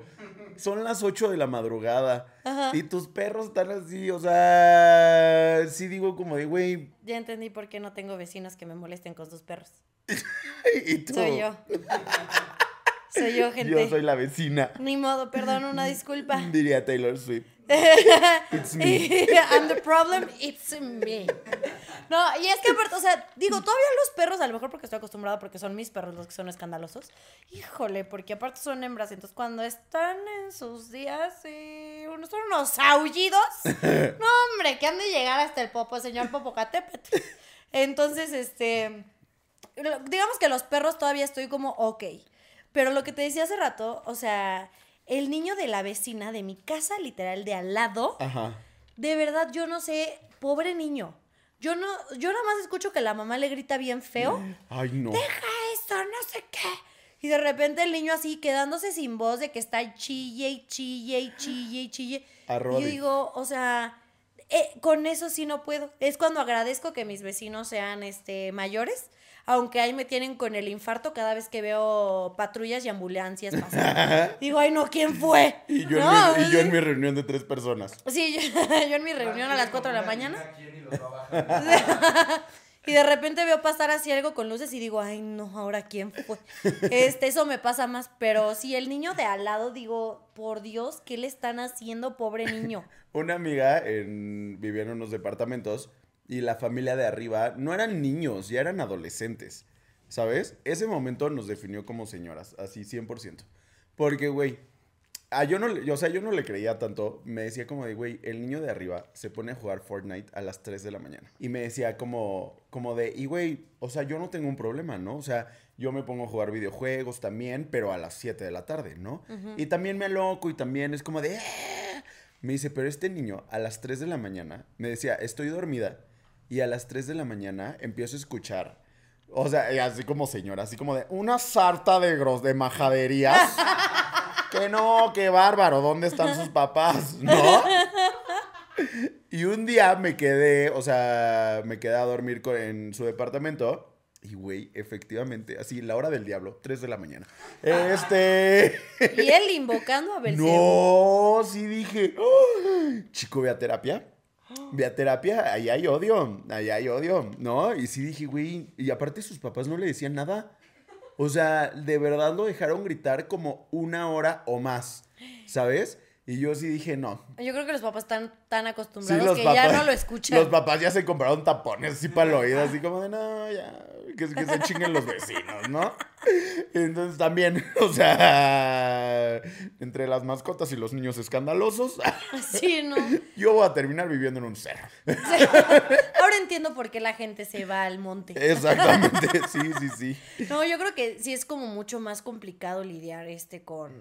Son las 8 de la madrugada. Ajá. Y tus perros están así, o sea, sí digo como de, güey, Ya entendí por qué no tengo vecinos que me molesten con sus perros. y tú. Soy yo. soy yo, gente. Yo soy la vecina. Ni modo, perdón, una disculpa. Diría Taylor Swift. It's me. I'm the problem, it's me. No, y es que aparte, o sea, digo, todavía los perros, a lo mejor porque estoy acostumbrada, porque son mis perros los que son escandalosos. Híjole, porque aparte son hembras, entonces cuando están en sus días y unos son unos aullidos. No, hombre, que han de llegar hasta el popo, señor Popocatépetl. Entonces, este, digamos que los perros todavía estoy como ok. Pero lo que te decía hace rato, o sea, el niño de la vecina de mi casa, literal, de al lado, Ajá. de verdad, yo no sé, pobre niño. Yo no, yo nada más escucho que la mamá le grita bien feo. Ay, no. Deja eso, no sé qué. Y de repente el niño así quedándose sin voz de que está chille y chille y chille y chille. A Y yo digo, o sea, eh, con eso sí no puedo. Es cuando agradezco que mis vecinos sean este, mayores, aunque ahí me tienen con el infarto cada vez que veo patrullas y ambulancias pasar. Digo, ay, no, ¿quién fue? Y yo, No, en mi, y yo en mi reunión de tres personas. Sí, yo, yo en mi reunión a las 4 de la mañana. ¿Quién y de repente veo pasar así algo con luces y digo, ay, no, ahora quién fue. Este, eso me pasa más. Pero si el niño de al lado, digo, por Dios, ¿qué le están haciendo, pobre niño? Una amiga en, vivía en unos departamentos y la familia de arriba no eran niños, ya eran adolescentes. ¿Sabes? Ese momento nos definió como señoras, así 100%. Porque, güey, a yo no, o sea, yo no le creía tanto. Me decía como de, güey, el niño de arriba se pone a jugar Fortnite a las 3 de la mañana. Y me decía como, como de, y güey, o sea, yo no tengo un problema, ¿no? O sea, yo me pongo a jugar videojuegos también, pero a las 7 de la tarde, ¿no? Y también me aloco y también es como de... "Ah". Me dice, pero este niño a las 3 de la mañana me decía, estoy dormida. Y a las 3 de la mañana empiezo a escuchar. O sea, así como señora, así como de una sarta de gros, de majaderías. que no, qué bárbaro, ¿dónde están sus papás? ¿No? Y un día me quedé, o sea, me quedé a dormir con- en su departamento. Y, güey, efectivamente, así, la hora del diablo, 3 de la mañana. Este. Y él invocando a Belcebú. No, sí dije, "Oh, chico, ve a terapia. Ve terapia, ahí hay odio, ahí hay odio, ¿no? Y sí dije, güey, y aparte sus papás no le decían nada. O sea, de verdad lo dejaron gritar como una hora o más, ¿sabes? Y yo sí dije, no. Yo creo que los papás están tan acostumbrados que papás, ya no lo escuchan. Los papás ya se compraron tapones así para el oído, así como de, no, ya, que, que se chinguen los vecinos, ¿no? Entonces también, o sea, entre las mascotas y los niños escandalosos, Sí, no. yo voy a terminar viviendo en un cerro. Ahora entiendo por qué la gente se va al monte. Exactamente, sí, sí, sí. No, yo creo que sí es como mucho más complicado lidiar este con,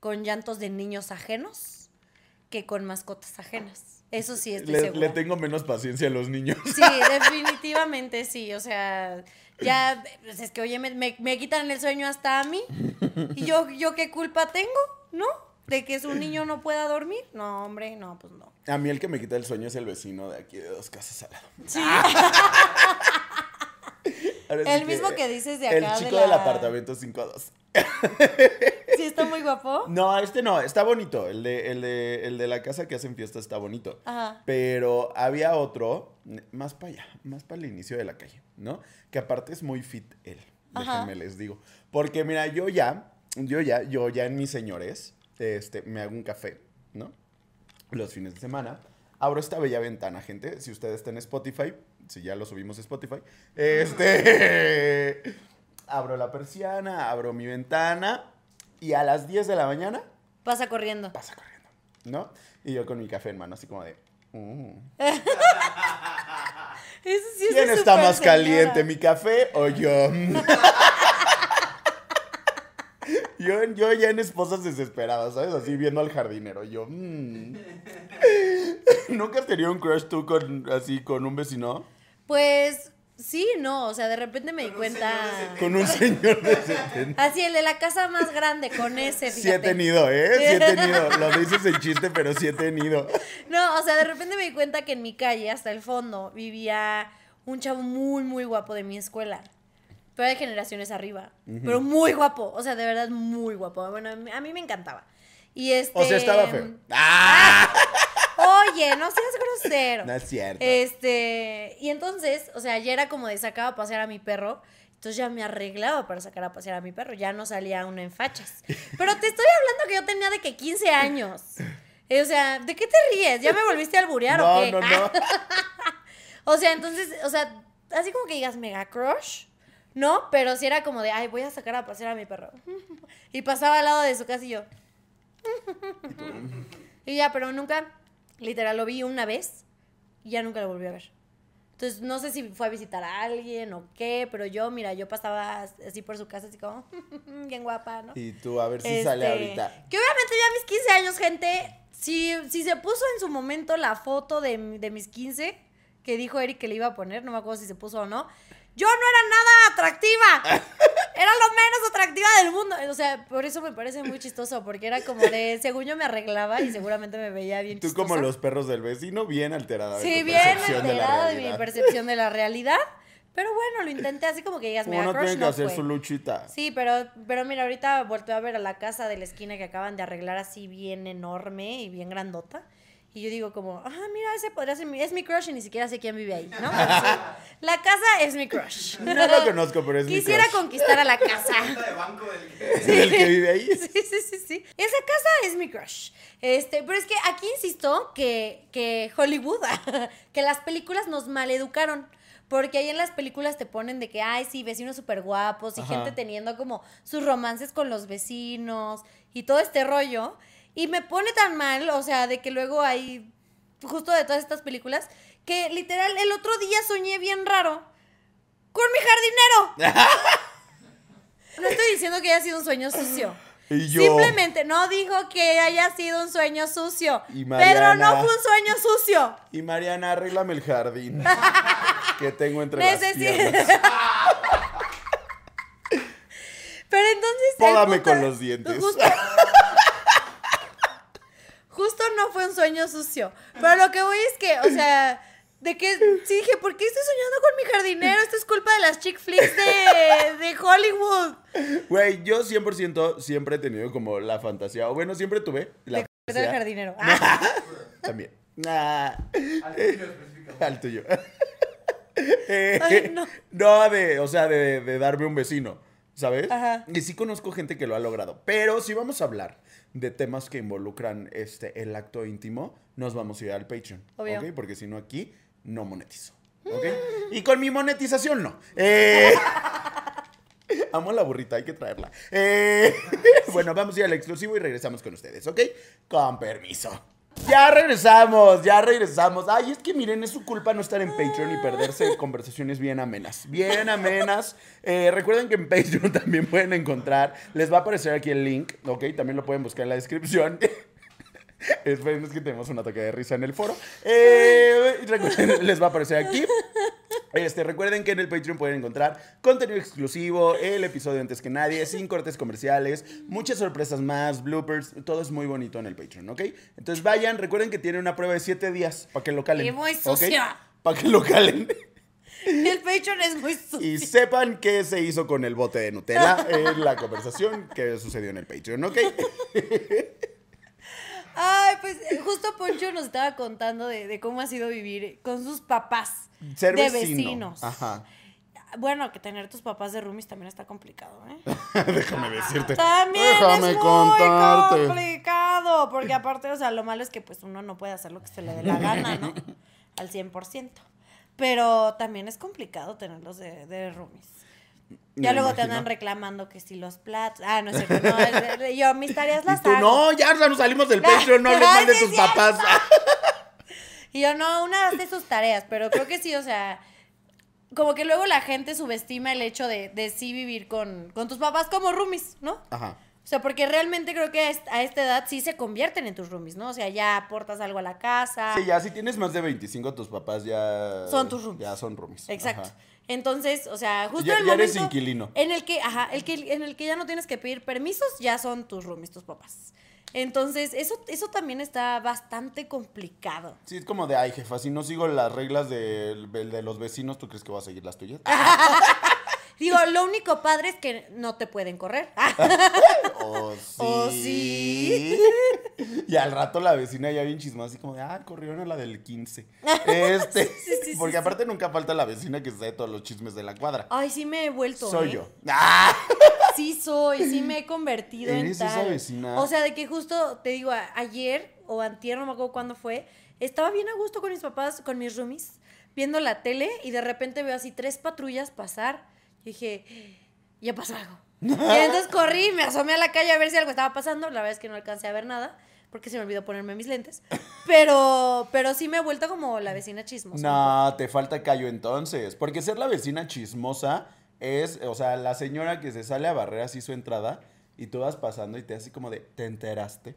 con llantos de niños ajenos que con mascotas ajenas. Eso sí estoy Le, segura. le tengo menos paciencia a los niños. Sí, definitivamente sí. O sea, ya, pues es que, oye, me, me- me quitan el sueño hasta a mí. ¿Y yo, yo qué culpa tengo? ¿No? ¿De que su niño no pueda dormir? No, hombre, no, pues no. A mí el que me quita el sueño es el vecino de aquí de dos casas al lado. Sí. El mismo que dices de El acá, de chico la- del apartamento 5-2. Sí, está muy guapo. No, este no, está bonito. El de, el, de, el de la casa que hacen fiesta está bonito. Ajá. Pero había otro, más para allá, más para el inicio de la calle, ¿no? Que aparte es muy fit él, Ajá. déjenme les digo. Porque mira, yo ya, yo ya, yo ya en mis señores, este, me hago un café, ¿no? Los fines de semana. Abro esta bella ventana, gente. Si ustedes están en Spotify, si ya lo subimos a Spotify, este, abro la persiana, abro mi ventana y a las 10 de la mañana Pasa corriendo. pasa corriendo, ¿no? Y yo con mi café en mano, así como de... "Mm". Eso sí ¿Quién está más caliente, mi café o yo? yo? Yo ya en esposas desesperadas, ¿sabes? Así viendo al jardinero. Yo, mm. ¿Nunca has tenido un crush tú con, así, con un vecino? Pues sí, no, o sea, de repente me di cuenta. Con un señor de 70. Así, el de la casa más grande, con ese, Sí he fíjate. tenido, ¿eh? Sí he tenido. Lo dices en chiste, pero sí he tenido. No, o sea, de repente me di cuenta que en mi calle, hasta el fondo, vivía un chavo muy, muy guapo de mi escuela. Pero de generaciones arriba. Pero muy guapo. O sea, de verdad, muy guapo. Bueno, a mí, a mí me encantaba. Y este. O sea, estaba feo. ¡Ah! Oye, no seas grosero. No es cierto. Este, y entonces, o sea, ya era como de sacaba a pasear a mi perro. Entonces ya me arreglaba para sacar a pasear a mi perro. Ya no salía uno en fachas. Pero te estoy hablando que yo tenía de que 15 años. Eh, O sea, ¿de qué te ríes? ¿Ya me volviste a alburear no, o qué? no, no. O sea, entonces, o sea, así como que digas mega crush, ¿no? Pero sí era como de, ay, voy a sacar a pasear a mi perro. Y pasaba al lado de su casa y yo. Y ya, pero nunca, literal, lo vi una vez y ya nunca lo volví a ver. Entonces, no sé si fue a visitar a alguien o qué, pero yo, mira, yo pasaba así por su casa, así como, bien guapa, ¿no? Y tú, a ver si sale Este, ahorita. Que obviamente yo a mis 15 años, gente, si, si se puso en su momento la foto de, de mis 15, que dijo Eric que le iba a poner, no me acuerdo si se puso o no, yo no era nada atractiva. Era lo menos perspectiva del mundo. O sea, por eso me parece muy chistoso, porque era como de, según yo me arreglaba y seguramente me veía bien Tú chistosa. como los perros del vecino, bien alterada. de Sí, tu bien de alterada de mi percepción de la realidad. Pero bueno, lo intenté así como que digas, mira, Uno crush tiene que no hacer fue. su luchita. Sí, pero, pero mira, ahorita volteo a ver a la casa de la esquina que acaban de arreglar así bien enorme y bien grandota. Y yo digo como, ah, mira, ese podría ser mi, es mi crush y ni siquiera sé quién vive ahí, ¿no? Así, la casa es mi crush. No lo conozco, pero es mi Quisiera crush. conquistar a la casa. De banco del que... ¿El que vive ahí? Sí, sí, sí, sí. Esa casa es mi crush. Este, pero es que aquí insisto que, que Hollywood, que las películas nos maleducaron. Porque ahí en las películas te ponen de que, ay, sí, vecinos súper guapos y Ajá. gente teniendo como sus romances con los vecinos y todo este rollo. Y me pone tan mal, o sea, de que luego hay, justo de todas estas películas, que literal el otro día soñé bien raro con mi jardinero. No estoy diciendo que haya sido un sueño sucio. Y yo. Simplemente no dijo que haya sido un sueño sucio. Y Pedro, no fue un sueño sucio. Y Mariana, arréglame el jardín que tengo entre Necesi- las piernas. Pero entonces. Pódame con los dientes. Justo, justo no fue un sueño sucio. Pero lo que voy es que, o sea, de que sí dije, ¿por qué estoy soñando con mi jardinero? Esto es culpa de las chick flicks de, de Hollywood. Güey, yo 100% siempre he tenido como la fantasía, o bueno, siempre tuve la De del fantasía. jardinero. Ah, También. Nah. Al tuyo específicamente. Al tuyo. Eh, Ay, no. no, de, o sea, de, de darme un vecino, ¿sabes? Ajá. Y sí conozco gente que lo ha logrado. Pero si vamos a hablar de temas que involucran este, el acto íntimo, nos vamos a ir al Patreon. Obvio. ¿ok? Porque si no aquí, no monetizo. ¿Ok? Y con mi monetización no. Eh, Amo la burrita, hay que traerla. Eh, bueno, vamos a ir al exclusivo y regresamos con ustedes, ¿ok? Con permiso. Ya regresamos, ya regresamos. Ay, es que miren, es su culpa no estar en Patreon y perderse conversaciones bien amenas. Bien amenas. Eh, recuerden que en Patreon también pueden encontrar, les va a aparecer aquí el link, ¿ok? También lo pueden buscar en la descripción. Esperen, es que tenemos un ataque de risa en el foro. Eh, recuerden, les va a aparecer aquí. Este, recuerden que en el Patreon pueden encontrar contenido exclusivo, el episodio antes que nadie, sin cortes comerciales, muchas sorpresas más, bloopers, todo es muy bonito en el Patreon, ¿ok? Entonces vayan, recuerden que tienen una prueba de 7 días para que lo calen. Y muy sucia. Para que lo calen. El Patreon es muy sucio. Y sepan qué se hizo con el bote de Nutella en la conversación que sucedió en el Patreon, ¿ok? Ay, pues justo Poncho nos estaba contando de, de cómo ha sido vivir con sus papás Ser de vecino. vecinos. Ajá. Bueno, que tener tus papás de roomies también está complicado, ¿eh? Déjame decirte. También Déjame es muy contarte. complicado, porque aparte, o sea, lo malo es que pues uno no puede hacer lo que se le dé la gana, ¿no? Al 100%. Pero también es complicado tenerlos de, de roomies. Ya luego te andan reclamando que si los platos. Ah, no es cierto. No, yo mis tareas Y las tú, hago. no, ya nos salimos del Patreon, no les Ay, mal de tus cierto. papás. Y yo, no, una hace sus tareas, pero creo que sí, o sea, como que luego la gente subestima el hecho de, de sí vivir con, con tus papás como roomies, ¿no? Ajá. O sea, porque realmente creo que a est- a esta edad sí se convierten en tus roomies, ¿no? O sea, ya aportas algo a la casa. Sí, ya si tienes más de 25, tus papás ya... Son tus roomies. Ya son roomies. Exacto. Ajá. Entonces, o sea, justo Ya- en el ya eres momento inquilino. En el que, ajá, el que, en el que ya no tienes que pedir permisos, ya son tus roomies, tus papás. Entonces, eso, eso también está bastante complicado. Sí, es como de, ay, jefa, si no sigo las reglas de, de los vecinos, ¿tú crees que voy a seguir las tuyas? Digo, lo único padre es que no te pueden correr. ¿O sí? ¿O sí? Y al rato la vecina ya bien chismosa, así como de, ah, corrieron a la del 15. Este, sí, sí, porque aparte nunca falta la vecina que sabe todos los chismes de la cuadra. Ay, sí me he vuelto. Soy ¿eh? yo. ¡Ah! Sí soy, sí me he convertido en ¿Eres esa tal. vecina? O sea, de que justo, te digo, ayer o antier, no me acuerdo cuándo fue, estaba bien a gusto con mis papás, con mis roomies, viendo la tele y de repente veo así tres patrullas pasar. Y dije, ya pasó algo. y entonces corrí, me asomé a la calle a ver si algo estaba pasando. La verdad es que no alcancé a ver nada porque se me olvidó ponerme mis lentes. Pero, pero sí me he vuelto como la vecina chismosa. No, te falta callo entonces. Porque ser la vecina chismosa es, o sea, la señora que se sale a barrer así su entrada y tú vas pasando y te así como de, ¿te enteraste?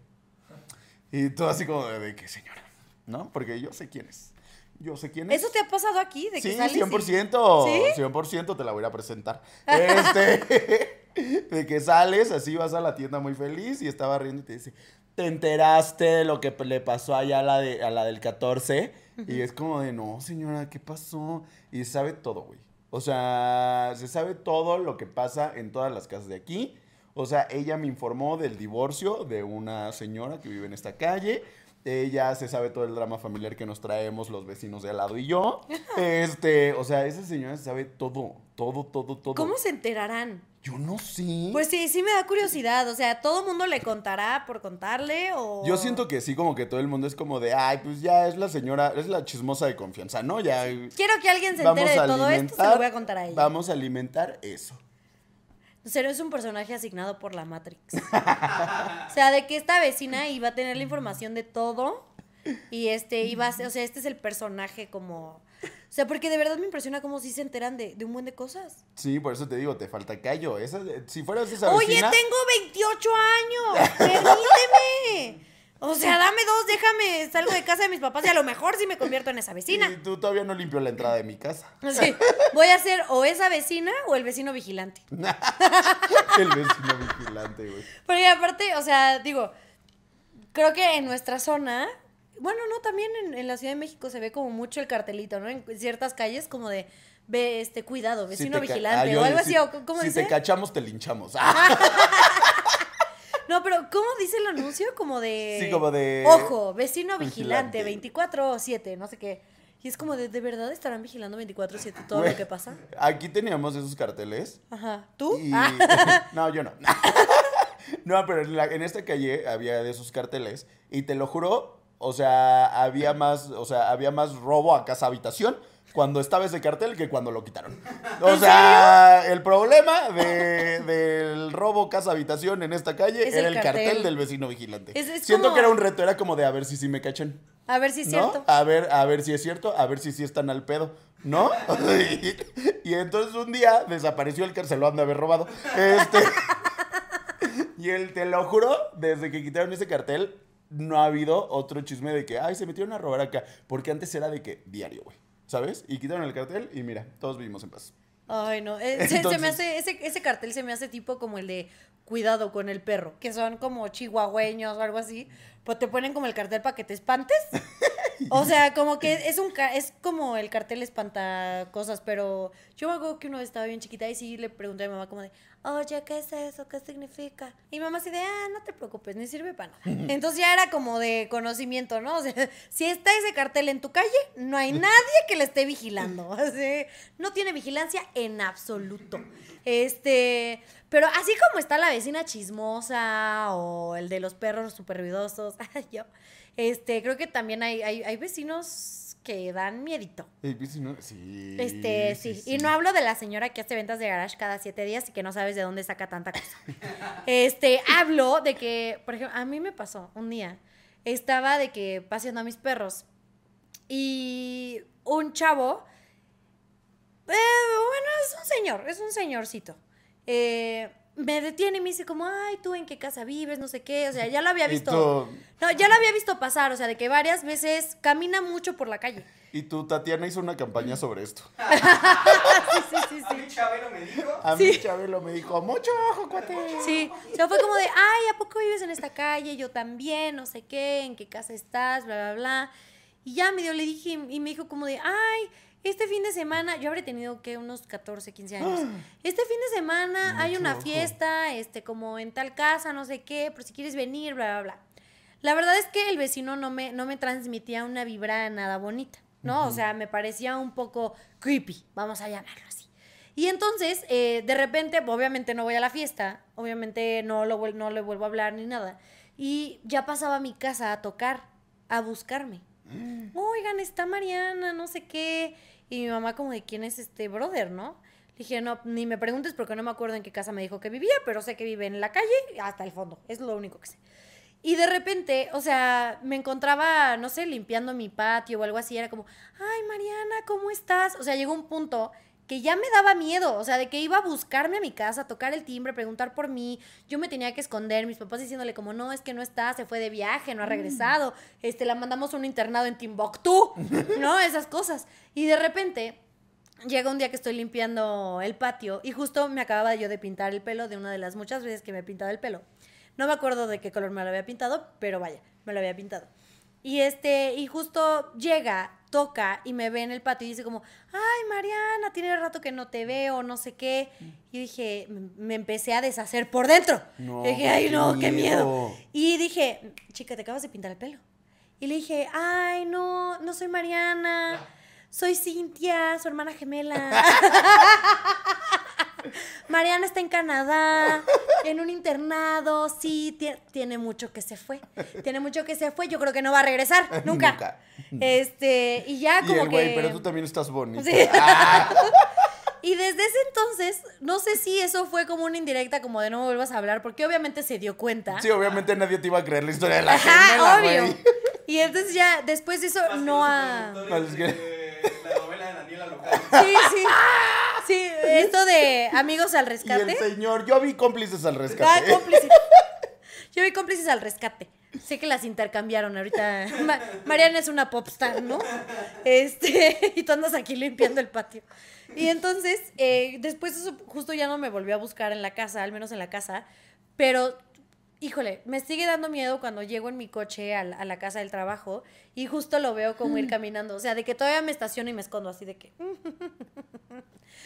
Y tú así como de, ¿de qué señora? ¿No? Porque yo sé quién es. Yo sé quién es. ¿Eso te ha pasado aquí? De que Sí, sales y- 100%. ¿Sí? 100% te la voy a presentar. Este, De que sales, así vas a la tienda muy feliz y estaba riendo y te dice, ¿te enteraste de lo que le pasó allá a la, de, a la del 14? Y es como de, no, señora, ¿qué pasó? Y sabe todo, güey. O sea, se sabe todo lo que pasa en todas las casas de aquí. O sea, ella me informó del divorcio de una señora que vive en esta calle. Ella se sabe todo el drama familiar que nos traemos los vecinos de al lado y yo. Este, o sea, esa señora se sabe todo, todo, todo, todo. ¿Cómo se enterarán? Yo no sé. Pues sí, sí me da curiosidad. O sea, ¿todo mundo le contará por contarle o...? Yo siento que sí, como que todo el mundo es como de, ay, pues ya es la señora, es la chismosa de confianza, ¿no? Ya Quiero que alguien se entere de todo esto, se lo voy a contar a ella. Vamos a alimentar eso. Cero es un personaje asignado por la Matrix. o sea, de que esta vecina iba a tener la información de todo y este iba a ser, o sea, este es el personaje como... O sea, porque de verdad me impresiona cómo sí se enteran de, de un buen de cosas. Sí, por eso te digo, te falta callo. Esa, si fueras esa Oye, vecina- tengo 28 años, permíteme. O sea, dame dos, déjame, salgo de casa de mis papás y a lo mejor sí me convierto en esa vecina. Y tú todavía no limpió la entrada de mi casa. Sí, voy a ser o esa vecina o el vecino vigilante. el vecino vigilante, güey. Porque aparte, o sea, digo, creo que en nuestra zona, bueno, no, también en, en la Ciudad de México se ve como mucho el cartelito, ¿no? En ciertas calles como de, ve, este, cuidado, vecino vigilante Ah, o algo si- así, o ¿cómo si dice? te cachamos, te linchamos. Ah, No, pero ¿cómo dice el anuncio? Como de... Sí, como de- Ojo, vecino vigilante, Vigilante. 24-7, no sé qué. Y es como de, ¿de verdad estarán vigilando 24-7 todo lo que pasa? Aquí teníamos esos carteles. Ajá. ¿Tú? Y- Ah. No, yo no. No, pero en, la- en esta calle había de esos carteles y te lo juro, o sea, había más, o sea, había más robo a casa habitación cuando estaba ese cartel que cuando lo quitaron. O ¿En sea, el problema de- del robo casa habitación en esta calle Es era el el cartel. cartel. del vecino vigilante. Es- es Siento como- que era un reto, era como de a ver si sí me cachan. A ver si es ¿no? cierto. A ver, a ver si es cierto, a ver si sí están al pedo, ¿no? y, entonces un día desapareció el que se lo han de haber robado. Este, y él, te lo juro, desde que quitaron ese cartel, no ha habido otro chisme de que, ay, se metieron a robar acá. Porque antes era de que diario, güey. ¿Sabes? Y quitaron el cartel y mira, todos vivimos en paz. Ay, no. eh, se- se, me hace, ese, ese cartel se me hace tipo como el de cuidado con el perro, que son como chihuahueños o algo así. Pues te ponen como el cartel para que te espantes. O sea, como que es un es como el cartel espanta cosas, pero yo me acuerdo que una vez estaba bien chiquita y sí le pregunté a mi mamá como de, oye, ¿qué es eso? ¿Qué significa? Y mi mamá así de, ah, no te preocupes, ni sirve para nada. Entonces ya era como de conocimiento, ¿no? O sea, si está ese cartel en tu calle, no hay nadie que le esté vigilando. Así, no tiene vigilancia en absoluto. Este, pero así como está la vecina chismosa o el de los perros super ruidosos, yo, este, creo que también hay, hay, hay vecinos que dan miedito. Eh, vecino, Sí. Este, sí. Y no hablo de la señora que hace ventas de garage cada siete días y que no sabes de dónde saca tanta cosa. Este, hablo de que, por ejemplo, a mí me pasó un día. Estaba de que paseando a mis perros y un chavo, eh, bueno, es un señor, es un señorcito. eh, me detiene y me dice como, ay, ¿tú en qué casa vives? No sé qué. O sea, ya lo había visto. No, ya lo había visto pasar. O sea, de que varias veces camina mucho por la calle. Y tú, Tatiana, hizo una campaña sobre esto. Sí, sí, sí, A mí Chabelo me dijo. A mí Chabelo me dijo, mucho ojo, cuate. Sí, o sea, fue como de, ay, ¿a poco vives en esta calle? Yo también, no sé qué, en qué casa estás, bla, bla, bla. Y ya medio le dije, y me dijo como de, ay, este fin de semana, yo habré tenido que unos 14, 15 años. Este fin de semana hay una ojo. fiesta, este, como en tal casa, no sé qué, por si quieres venir, bla, bla, bla. La verdad es que el vecino no me, no me transmitía una vibra nada bonita, ¿no? O sea, me parecía un poco creepy, vamos a llamarlo así. Y entonces, eh, de repente, obviamente no voy a la fiesta, obviamente no, lo, no le vuelvo a hablar ni nada. Y ya pasaba a mi casa a tocar, a buscarme. Oigan, está Mariana, no sé qué. Y mi mamá como de quién es este brother, ¿no? Le dije, no, ni me preguntes porque no me acuerdo en qué casa me dijo que vivía, pero sé que vive en la calle hasta el fondo. Es lo único que sé. Y de repente, o sea, me encontraba, no sé, limpiando mi patio o algo así. Era como, ay, Mariana, ¿cómo estás? O sea, llegó un punto que ya me daba miedo, o sea, de que iba a buscarme a mi casa, tocar el timbre, preguntar por mí. Yo me tenía que esconder, mis papás diciéndole como, no, es que no está, se fue de viaje, no ha regresado. Este, la mandamos a un internado en Timbuktu, ¿no? Esas cosas. Y de repente, llega un día que estoy limpiando el patio y justo me acababa yo de pintar el pelo de una de las muchas veces que me he pintado el pelo. No me acuerdo de qué color me lo había pintado, pero vaya, me lo había pintado. Y este, y justo llega, toca y me ve en el patio y dice como, ay Mariana, tiene rato que no te veo, no sé qué. Y dije, me empecé a deshacer por dentro. No, dije, ay no, qué miedo". miedo. Y dije, chica, te acabas de pintar el pelo. Y le dije, ay no, no soy Mariana, soy Cintia, su hermana gemela. Mariana está en Canadá, en un internado, sí, ti- tiene mucho que se fue. Tiene mucho que se fue, yo creo que no va a regresar, nunca. Nunca. Este, y ya Y como el güey, que... pero tú también estás bonita. Sí. Ah, Y desde ese entonces, no sé si eso fue como una indirecta, como de no me vuelvas a hablar, porque obviamente se dio cuenta. sí, obviamente nadie te iba a creer la historia de la Ajá, gemela, obvio. Y entonces ya, después de eso, no productores Más de La novela de Daniela Local. Sí, sí. Sí, esto de amigos al Y el rescate. señor, yo vi cómplices al Ah, rescate. cómplices. Yo vi cómplices al rescate. Sé que las intercambiaron ahorita. Ma- Mariana es una popstar, ¿no? Este, y tú andas aquí limpiando el patio. Y entonces, eh, después eso justo ya no me volvió a buscar en la casa, al menos en la casa. Pero, híjole, me sigue dando miedo cuando llego en mi coche a la, a la casa del trabajo y justo lo veo como ir caminando. O sea, de que todavía me estaciono y me escondo así de que...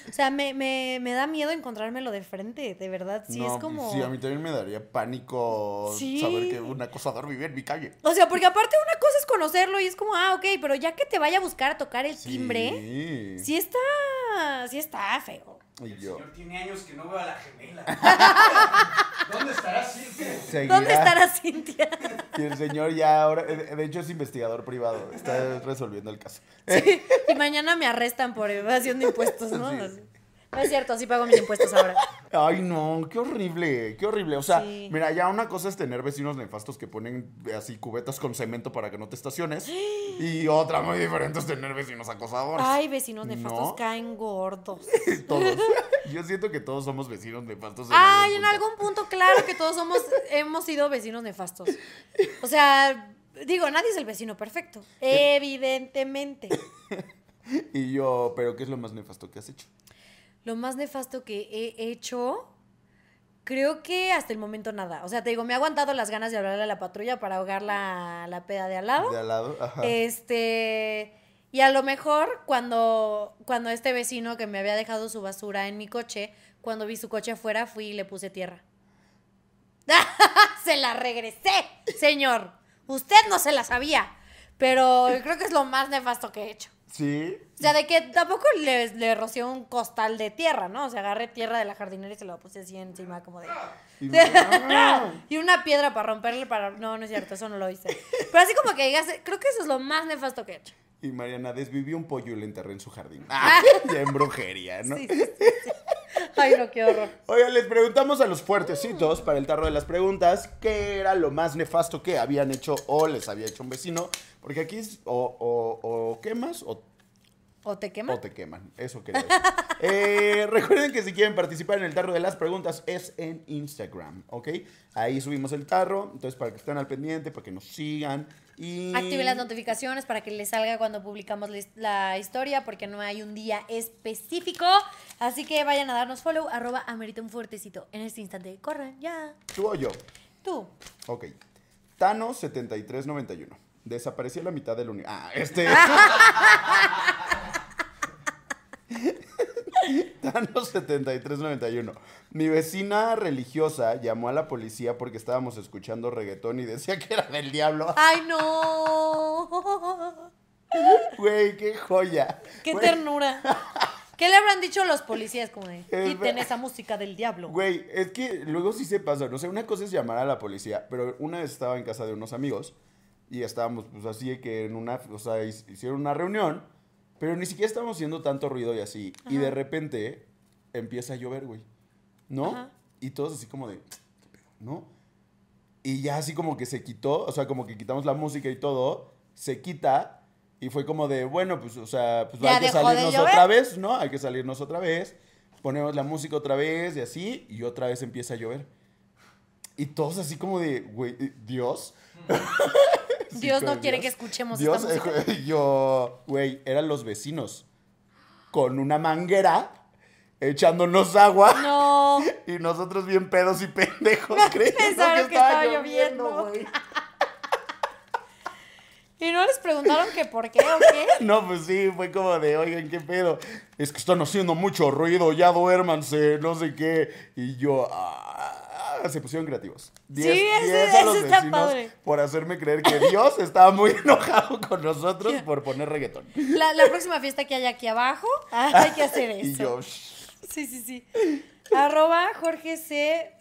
O sea, me, me, me da miedo encontrármelo de frente, de verdad. Sí, No, es como... Sí, a mí también me daría pánico Sí. saber que un acosador vivía en mi calle. O sea, porque aparte una cosa es conocerlo y es como, ah, ok, pero ya que te vaya a buscar a tocar el timbre, Sí. sí está, sí está feo. Y El yo. señor tiene años que no veo a la gemela. ¿Dónde estará seguirá. ¿Dónde estará Cintia? Y el señor ya ahora, eh, de hecho es investigador privado, está resolviendo el caso. Sí, y mañana me arrestan por evasión de impuestos, ¿no? Sí. No es cierto, sí pago mis impuestos ahora. Ay, no, qué horrible, qué horrible. O sea, Sí. mira, ya una cosa es tener vecinos nefastos que ponen así cubetas con cemento para que no te estaciones. Y otra muy diferente es tener vecinos acosadores. Ay, vecinos nefastos No. caen gordos. Todos. Yo siento que todos somos vecinos nefastos. Ay, en algún punto, claro que todos somos, hemos sido vecinos nefastos. O sea, digo, nadie es el vecino perfecto. Evidentemente. Y yo, pero ¿qué es lo más nefasto que has hecho? Lo más nefasto que he hecho, creo que hasta el momento nada. O sea, te digo, me ha aguantado las ganas de hablarle a la patrulla para ahogar la, la peda de al lado. De al lado. Ajá. Este. Y a lo mejor cuando, cuando este vecino que me había dejado su basura en mi coche, cuando vi su coche afuera, fui y le puse tierra. se la regresé, señor. Usted no se la sabía. Pero creo que es lo más nefasto que he hecho. Sí. O sea, de que tampoco le, le roció un costal de tierra, ¿no? O sea, agarré tierra de la jardinera y se lo puse así encima, como de. Y ¡Ah! y una piedra para romperle, para. No, no es cierto, eso no lo hice. Pero así como que digas, creo que eso es lo más nefasto que he hecho. Y Mariana desvivió un pollo y lo enterré en su jardín. Ah, ya en brujería, ¿no? Sí, sí, sí. Ay, no, qué horror. Oiga, les preguntamos a los fuertecitos para el tarro de las preguntas qué era lo más nefasto que habían hecho o les había hecho un vecino. Porque aquí es o, o- o quemas o, ¿O te quema? o te queman. Eso quería decir. Eh, recuerden que si quieren participar en el tarro de las preguntas es en Instagram, ¿ok? Ahí subimos el tarro. Entonces, para que estén al pendiente, para que nos sigan. Y... Active las notificaciones para que les salga cuando publicamos la his- la historia, porque no hay un día específico. Así que vayan a darnos follow, arroba amerita un fuertecito. En este instante, corran, ya. ¿Tú o yo? Tú. Ok. Tano7391. Desapareció la mitad del universo. Ah, este. Tano7391. Mi vecina religiosa llamó a la policía porque estábamos escuchando reggaetón y decía que era del diablo. ¡Ay, no! Güey, qué joya. ¡Qué Güey, ternura! ¿Qué le habrán dicho los policías? Como de, Es quiten esa música del diablo. Güey, es que luego sí se pasa. No sé, una cosa es llamar a la policía, pero una vez estaba en casa de unos amigos y estábamos, pues así que en una, o sea, hicieron una reunión, pero ni siquiera estábamos haciendo tanto ruido y así. Y de repente empieza a llover, güey. ¿No? Ajá. Y todos así como de. ¿No? Y ya así como que se quitó, o sea, como que quitamos la música y todo, se quita. Y fue como de, bueno, pues, o sea, pues ¿Ya hay que salirnos otra vez, ¿no? Hay que salirnos otra vez. Ponemos la música otra vez y así, y otra vez empieza a llover. Y todos así como de, güey, eh, Dios. Dios no quiere Dios. que escuchemos Dios, esta música. eh, yo, güey, eran los vecinos. con una manguera echándonos agua. No. Y nosotros bien pedos y pendejos creyendo Pensaron que estaba lloviendo. güey. ¿Y no les preguntaron que por qué o qué? No, pues sí, fue como de, oigan, ¿qué pedo? Es que están haciendo mucho ruido, ya duérmanse, no sé qué. Y yo, ah, se pusieron creativos. Diez- Sí, ese- diez a los ese está padre. por hacerme creer que Dios estaba muy enojado con nosotros por poner reggaetón. La, la próxima fiesta que haya aquí abajo, hay que hacer eso. Y yo. Sí, sí, sí. Arroba Jorge C.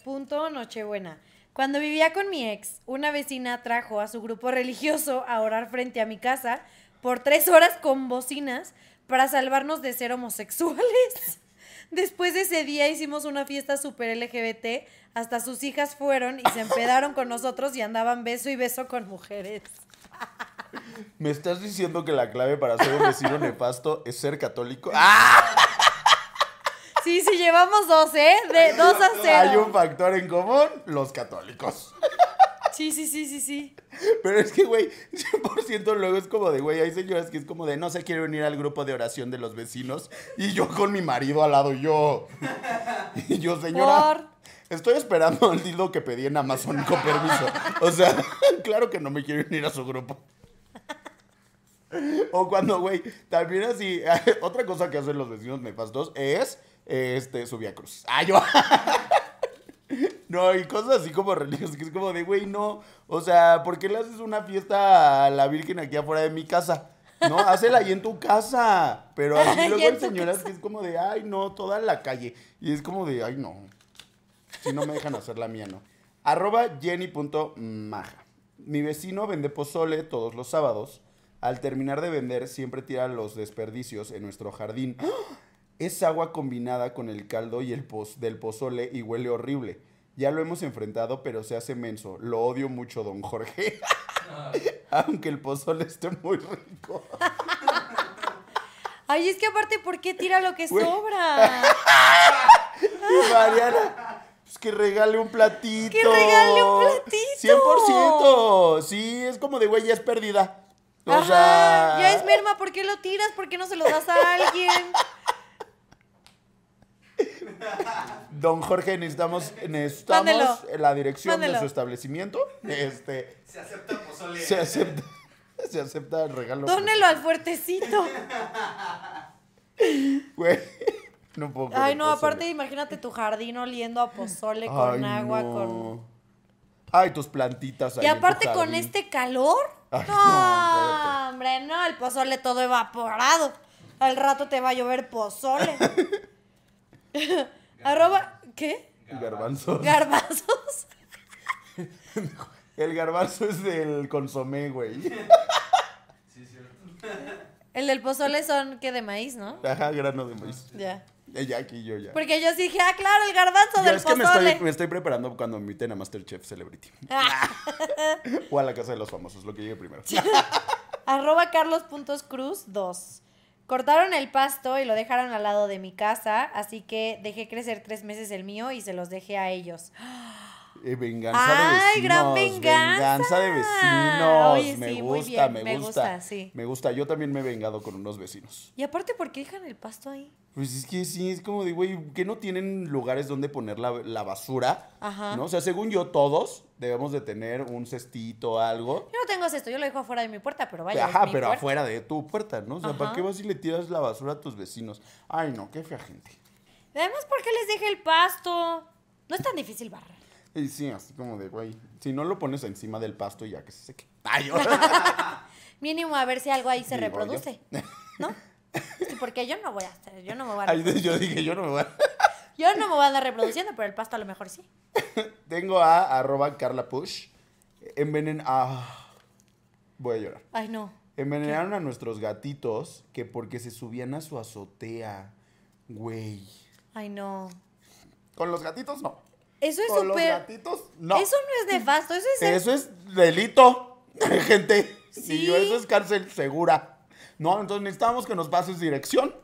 Nochebuena. Cuando vivía con mi ex, una vecina trajo a su grupo religioso a orar frente a mi casa por tres horas con bocinas para salvarnos de ser homosexuales. Después de ese día hicimos una fiesta super LGBT, hasta sus hijas fueron y se empedaron con nosotros y andaban beso y beso con mujeres. ¿me estás diciendo que la clave para ser un vecino nefasto es ser católico? ¡Ah! Sí, sí, llevamos dos, ¿eh? De dos a Hay cero. un factor en común, los católicos. Sí, sí, sí, sí, sí. Pero es que, güey, 100% luego es como de, güey, hay señoras que es como de, no se quiere venir al grupo de oración de los vecinos. Y yo con mi marido al lado, yo. Y yo, señora. Por. Estoy esperando el dildo que pedí en Amazon con permiso. O sea, claro que no me quiero unir a su grupo. O cuando, güey, también así, otra cosa que hacen los vecinos nefastos es, este, su Vía Cruz. Ah, yo. No, y cosas así como religiosas, que es como de, güey, no. O sea, ¿por qué le haces una fiesta a la Virgen aquí afuera de mi casa? No, hácela ahí en tu casa. Pero así luego hay señoras casa. que es como de, ay, no, toda la calle. Y es como de, ay, no. Si no me dejan hacer la mía, no. Arroba jenny.maja. Mi vecino vende pozole todos los sábados. Al terminar de vender, siempre tira los desperdicios en nuestro jardín. Es agua combinada con el caldo y el poz del pozole y huele horrible. Ya lo hemos enfrentado, pero se hace menso. Lo odio mucho, don Jorge. Aunque el pozole esté muy rico. Ay, es que aparte, ¿por qué tira lo que Güey. sobra? Y Mariana, pues que regale un platito. Que regale un platito. 100%. Sí, es como de güey, ya es pérdida. O Ajá, sea. ya es merma, ¿por qué lo tiras? ¿Por qué no se lo das a alguien? Don Jorge, necesitamos, necesitamos Mándelo. la dirección Mándelo. de su establecimiento. Este, Se acepta el pozole. se acepta, se acepta el regalo. Dónelo al fuertecito. Güey, no puedo. Ay, no, pozole. aparte imagínate tu jardín oliendo a pozole con Ay, agua, no. con... Ay, tus plantitas ahí Y en tu aparte con jardín. este calor. Ay, no, hombre, no, el pozole todo evaporado. Al rato te va a llover pozole. Arroba, ¿qué? Garbanzos. Garbanzos. El garbanzo es del consomé, güey. Sí, cierto. El del pozole son, ¿qué? De maíz, ¿no? Ajá, grano de maíz. Ya. Ya aquí yo ya. Porque yo sí dije, ah, claro, el garbanzo del es que me pozole. estoy, me estoy preparando cuando me inviten a Masterchef Celebrity. Ah. O a la casa de los famosos, lo que llegue primero. Arroba carlos.cruz 2. Cortaron el pasto y lo dejaron al lado de mi casa, así que dejé crecer tres meses el mío y se los dejé a ellos. Eh, venganza de ¡Ay, vecinos. gran venganza! Venganza de vecinos. Oye, me sí, muy gusta, bien, me me gusta. gusta, sí. Me gusta. Yo también me he vengado con unos vecinos. Y aparte, ¿por qué dejan el pasto ahí? Pues es que sí, es como de, güey, que no tienen lugares donde poner la, la basura. Ajá. ¿No? O sea, según yo, todos debemos de tener un cestito, algo. Yo no tengo esto, yo lo dejo afuera de mi puerta, pero vaya. Ajá, es mi pero puerta. afuera de tu puerta, ¿no? O sea, ¿para qué vas y le tiras la basura a tus vecinos? Ay, no, qué fea gente. Además, ¿por qué les deja el pasto? No es tan difícil barrer. Y sí, así como de, güey, si no lo pones encima del pasto ya que se seque. Yo- Mínimo a ver si algo ahí se Digo reproduce. ¿No? Sí, porque yo no voy a hacer, yo no me voy a Ay, yo dije, yo no me voy a... Yo no me voy a andar reproduciendo, pero el pasto a lo mejor sí. Tengo a arroba Carla Push. Envenen... Ah, voy a llorar. Ay, no. Envenenaron a nuestros gatitos que porque se subían a su azotea. Güey. Ay, no. Con los gatitos no. Eso es Con los súper. gatitos no. Eso no es nefasto, eso es. Eso es delito, gente. Sí. Y yo, eso es cárcel segura. No, entonces necesitamos que nos pases dirección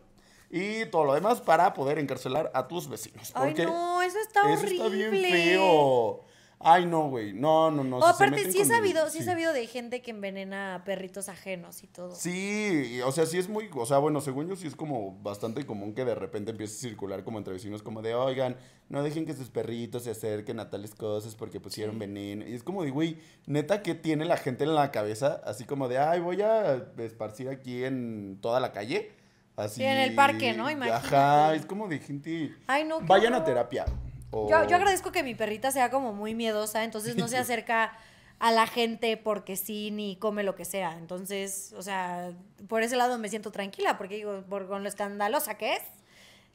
y todo lo demás para poder encarcelar a tus vecinos. Ay, no, eso está eso horrible. está bien feo. Ay, no, güey. No, no, no. o si aparte, sí he mi- sabido, sí he sabido de gente que envenena a perritos ajenos y todo. Sí, o sea, sí es muy, o sea, bueno, según yo sí es como bastante común que de repente empiece a circular como entre vecinos como de, oigan, no dejen que sus perritos se acerquen a tales cosas porque pusieron veneno. Y es como de, güey, neta, ¿qué tiene la gente en la cabeza? Así como de, ay, voy a esparcir aquí en toda la calle. Así. Sí, en el parque, ¿no? Imagínate. Ajá, es como de gente... Ay, no. Vayan a terapia. O- Yo, yo agradezco que mi perrita sea como muy miedosa, entonces no se acerca a la gente porque sí, ni come lo que sea. Entonces, o sea, por ese lado me siento tranquila, porque digo, por, con lo escandalosa que es,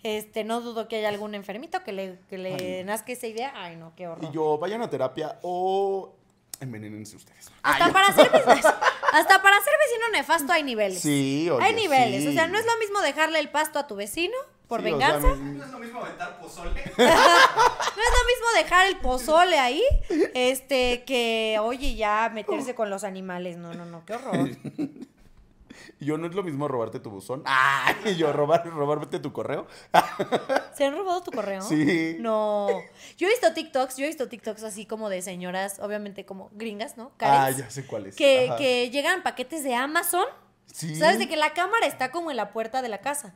este, no dudo que haya algún enfermito que le, que le nazca esa idea. Ay, no, qué horror. Y yo, vayan a terapia o envenenense ustedes. Hasta para vecino, hasta para ser vecino nefasto hay niveles. Sí, oye, hay niveles. sí. O sea, no es lo mismo dejarle el pasto a tu vecino por Sí, o sea, venganza. mi- No es lo mismo aventar pozole. No es lo mismo dejar el pozole ahí, este, que, oye, ya meterse con los animales. No, no, no, qué horror. Y yo no es lo mismo robarte tu buzón. Y yo robar, robarte tu correo. ¿Se han robado tu correo? Sí. No. Yo he visto TikToks, yo he visto TikToks así como de señoras, obviamente como gringas, ¿no? Ah, Karens, ya sé cuál es. que, Ajá. que llegan paquetes de Amazon. Sí. ¿Sabes? De que la cámara está como en la puerta de la casa.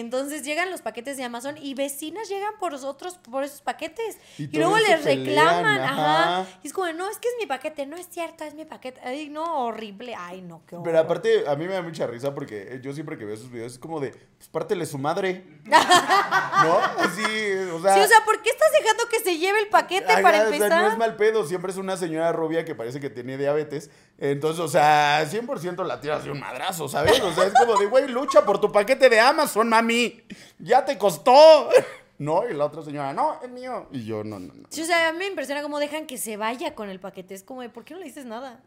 Entonces llegan los paquetes de Amazon y vecinas llegan por otros, por esos paquetes. Y luego les reclaman, ajá. ajá. Y es como, no, es que es mi paquete, no es cierto, es mi paquete. Ay, no, horrible. Ay, no, qué horror. Pero aparte, a mí me da mucha risa porque yo siempre que veo esos videos es como de, pues pártele su madre. ¿No? Sí, o sea. Sí, o sea, ¿por qué estás dejando que se lleve el paquete ajá, para o sea, empezar? no es mal pedo, siempre es una señora rubia que parece que tiene diabetes. Entonces, o sea, 100% la tiras de un madrazo, ¿sabes? O sea, es como de, güey, lucha por tu paquete de Amazon, mami. Ya te costó. No, y la otra señora, no, es mío. Y yo, no, no, no. Sí, o sea, a mí me impresiona cómo dejan que se vaya con el paquete. Es como, de, ¿por qué no le dices nada?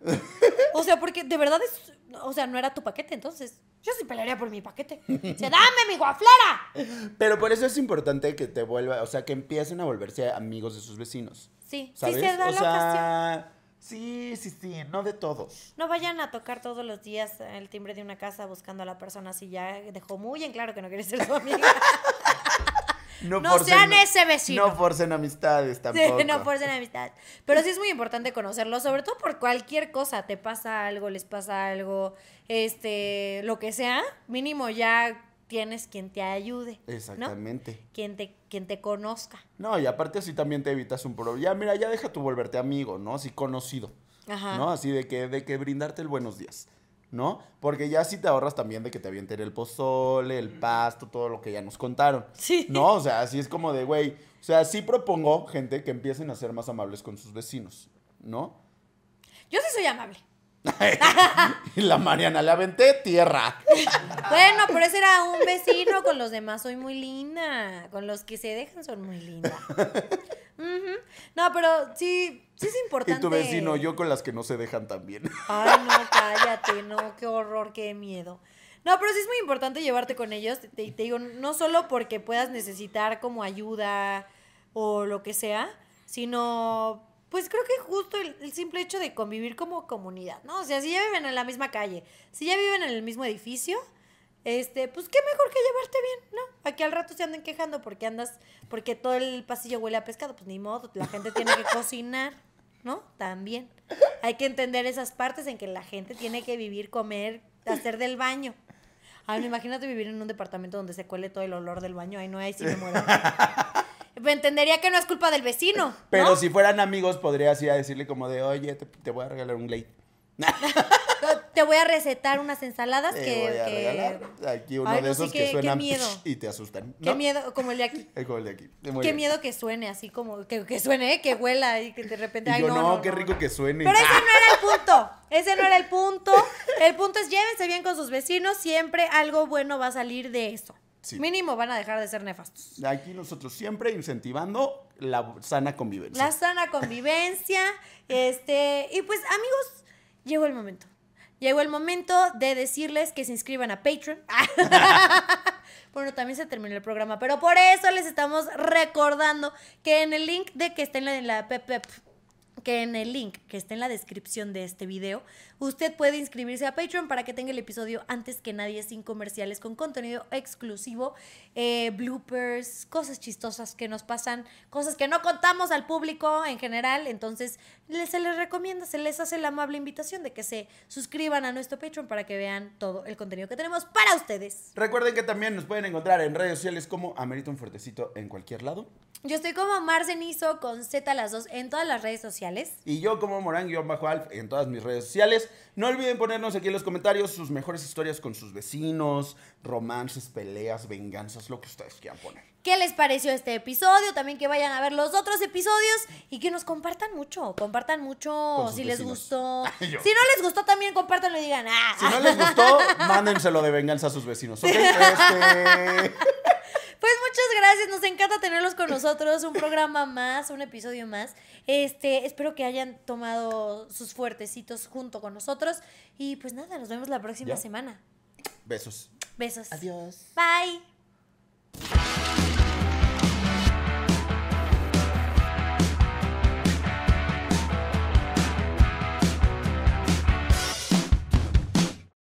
O sea, porque de verdad es. O sea, no era tu paquete, entonces. Yo sí pelearía por mi paquete. Dice, dame mi guaflera. Pero por eso es importante que te vuelva, o sea, que empiecen a volverse amigos de sus vecinos. Sí, ¿Sabes? sí se da o la ocasión. Sí, sí, sí, no de todos. No vayan a tocar todos los días el timbre de una casa buscando a la persona si ya dejó muy en claro que no quiere ser su amiga. No sean ese vecino. No forcen amistades Sí, tampoco. no fuercen amistad. Pero sí es muy importante conocerlo, sobre todo por cualquier cosa. Te pasa algo, les pasa algo, este, lo que sea, mínimo ya tienes quien te ayude. ¿no? Exactamente. Quien te, quien te conozca. No, y aparte así también te evitas un problema. Ya, mira, ya deja tu volverte amigo, ¿no? Así conocido. Ajá. ¿No? Así de que, de que brindarte el buenos días. ¿No? Porque ya sí te ahorras también de que te avienten el pozole, el pasto, todo lo que ya nos contaron. Sí. ¿No? O sea, así es como de, güey. O sea, sí propongo, gente, que empiecen a ser más amables con sus vecinos. ¿No? Yo sí soy amable. y la Mariana le aventé tierra. Bueno, pero ese era un vecino, con los demás soy muy linda. Con los que se dejan son muy linda. No, pero sí, sí es Y importante. tu vecino, yo con las que no se dejan también. Ay, no, cállate, no, qué horror, qué miedo. No, pero sí es muy importante llevarte con ellos. Te, te digo, no solo porque puedas necesitar como ayuda o lo que sea, sino pues creo que justo el, el simple hecho de convivir como comunidad, ¿no? O sea, si ya viven en la misma calle, si ya viven en el mismo edificio, este, pues qué mejor que llevarte bien, ¿no? Aquí al rato se anden quejando porque andas, porque todo el pasillo huele a pescado, pues ni modo, la gente tiene que cocinar, ¿no? También. Hay que entender esas partes en que la gente tiene que vivir, comer, hacer del baño. Ay, no, imagínate vivir en un departamento donde se cuele todo el olor del baño. Ay, no, ahí sí me muero. Entendería que no es culpa del vecino. Pero ¿no? si fueran amigos, podrías ir a decirle como de, oye, te, te voy a regalar un Glade. Te voy a recetar unas ensaladas Te que. voy a que- regalar aquí uno Ay, de no, esos que qué suenan miedo. y te asustan. Qué miedo, como el de aquí. Como el de aquí. Muy Qué bien. miedo que suene así como. Que, que suene, ¿eh? que huela y que de repente. Y Ay, yo, no, qué rico que suene. Pero ese no era el punto. Ese no era el punto. El punto es llévense bien con sus vecinos. Siempre algo bueno va a salir de eso. Sí. Mínimo van a dejar de ser nefastos. Aquí nosotros siempre incentivando la sana convivencia. La sana convivencia. este. Y pues, amigos, llegó el momento. Llegó el momento de decirles que se inscriban a Patreon. bueno, también se terminó el programa, pero por eso les estamos recordando que en el link de que está en la, en la pep- pep- que en el link que está en la descripción de este video, usted puede inscribirse a Patreon para que tenga el episodio antes que nadie sin comerciales con contenido exclusivo, eh, bloopers, cosas chistosas que nos pasan, cosas que no contamos al público en general. Entonces, se les recomienda, se les hace la amable invitación de que se suscriban a nuestro Patreon para que vean todo el contenido que tenemos para ustedes. Recuerden que también nos pueden encontrar en redes sociales como Amerita un Fuertecito en cualquier lado. Yo estoy como Marcenizo con Z las dos en todas las redes sociales. Y yo como Morán-Alf en todas mis redes sociales. No olviden ponernos aquí en los comentarios sus mejores historias con sus vecinos, romances, peleas, venganzas, lo que ustedes quieran poner. ¿Qué les pareció este episodio? También que vayan a ver los otros episodios y que nos compartan mucho. Compartan mucho si les gustó. si no les gustó, también compártanlo y digan, ah. Si no les gustó, mándenselo de venganza a sus vecinos. ¿ok? Este... Pues muchas gracias, nos encanta tenerlos con nosotros, un programa más, un episodio más. Este, espero que hayan tomado sus fuertecitos junto con nosotros y pues nada, nos vemos la próxima semana. Besos. Besos. Adiós. Bye.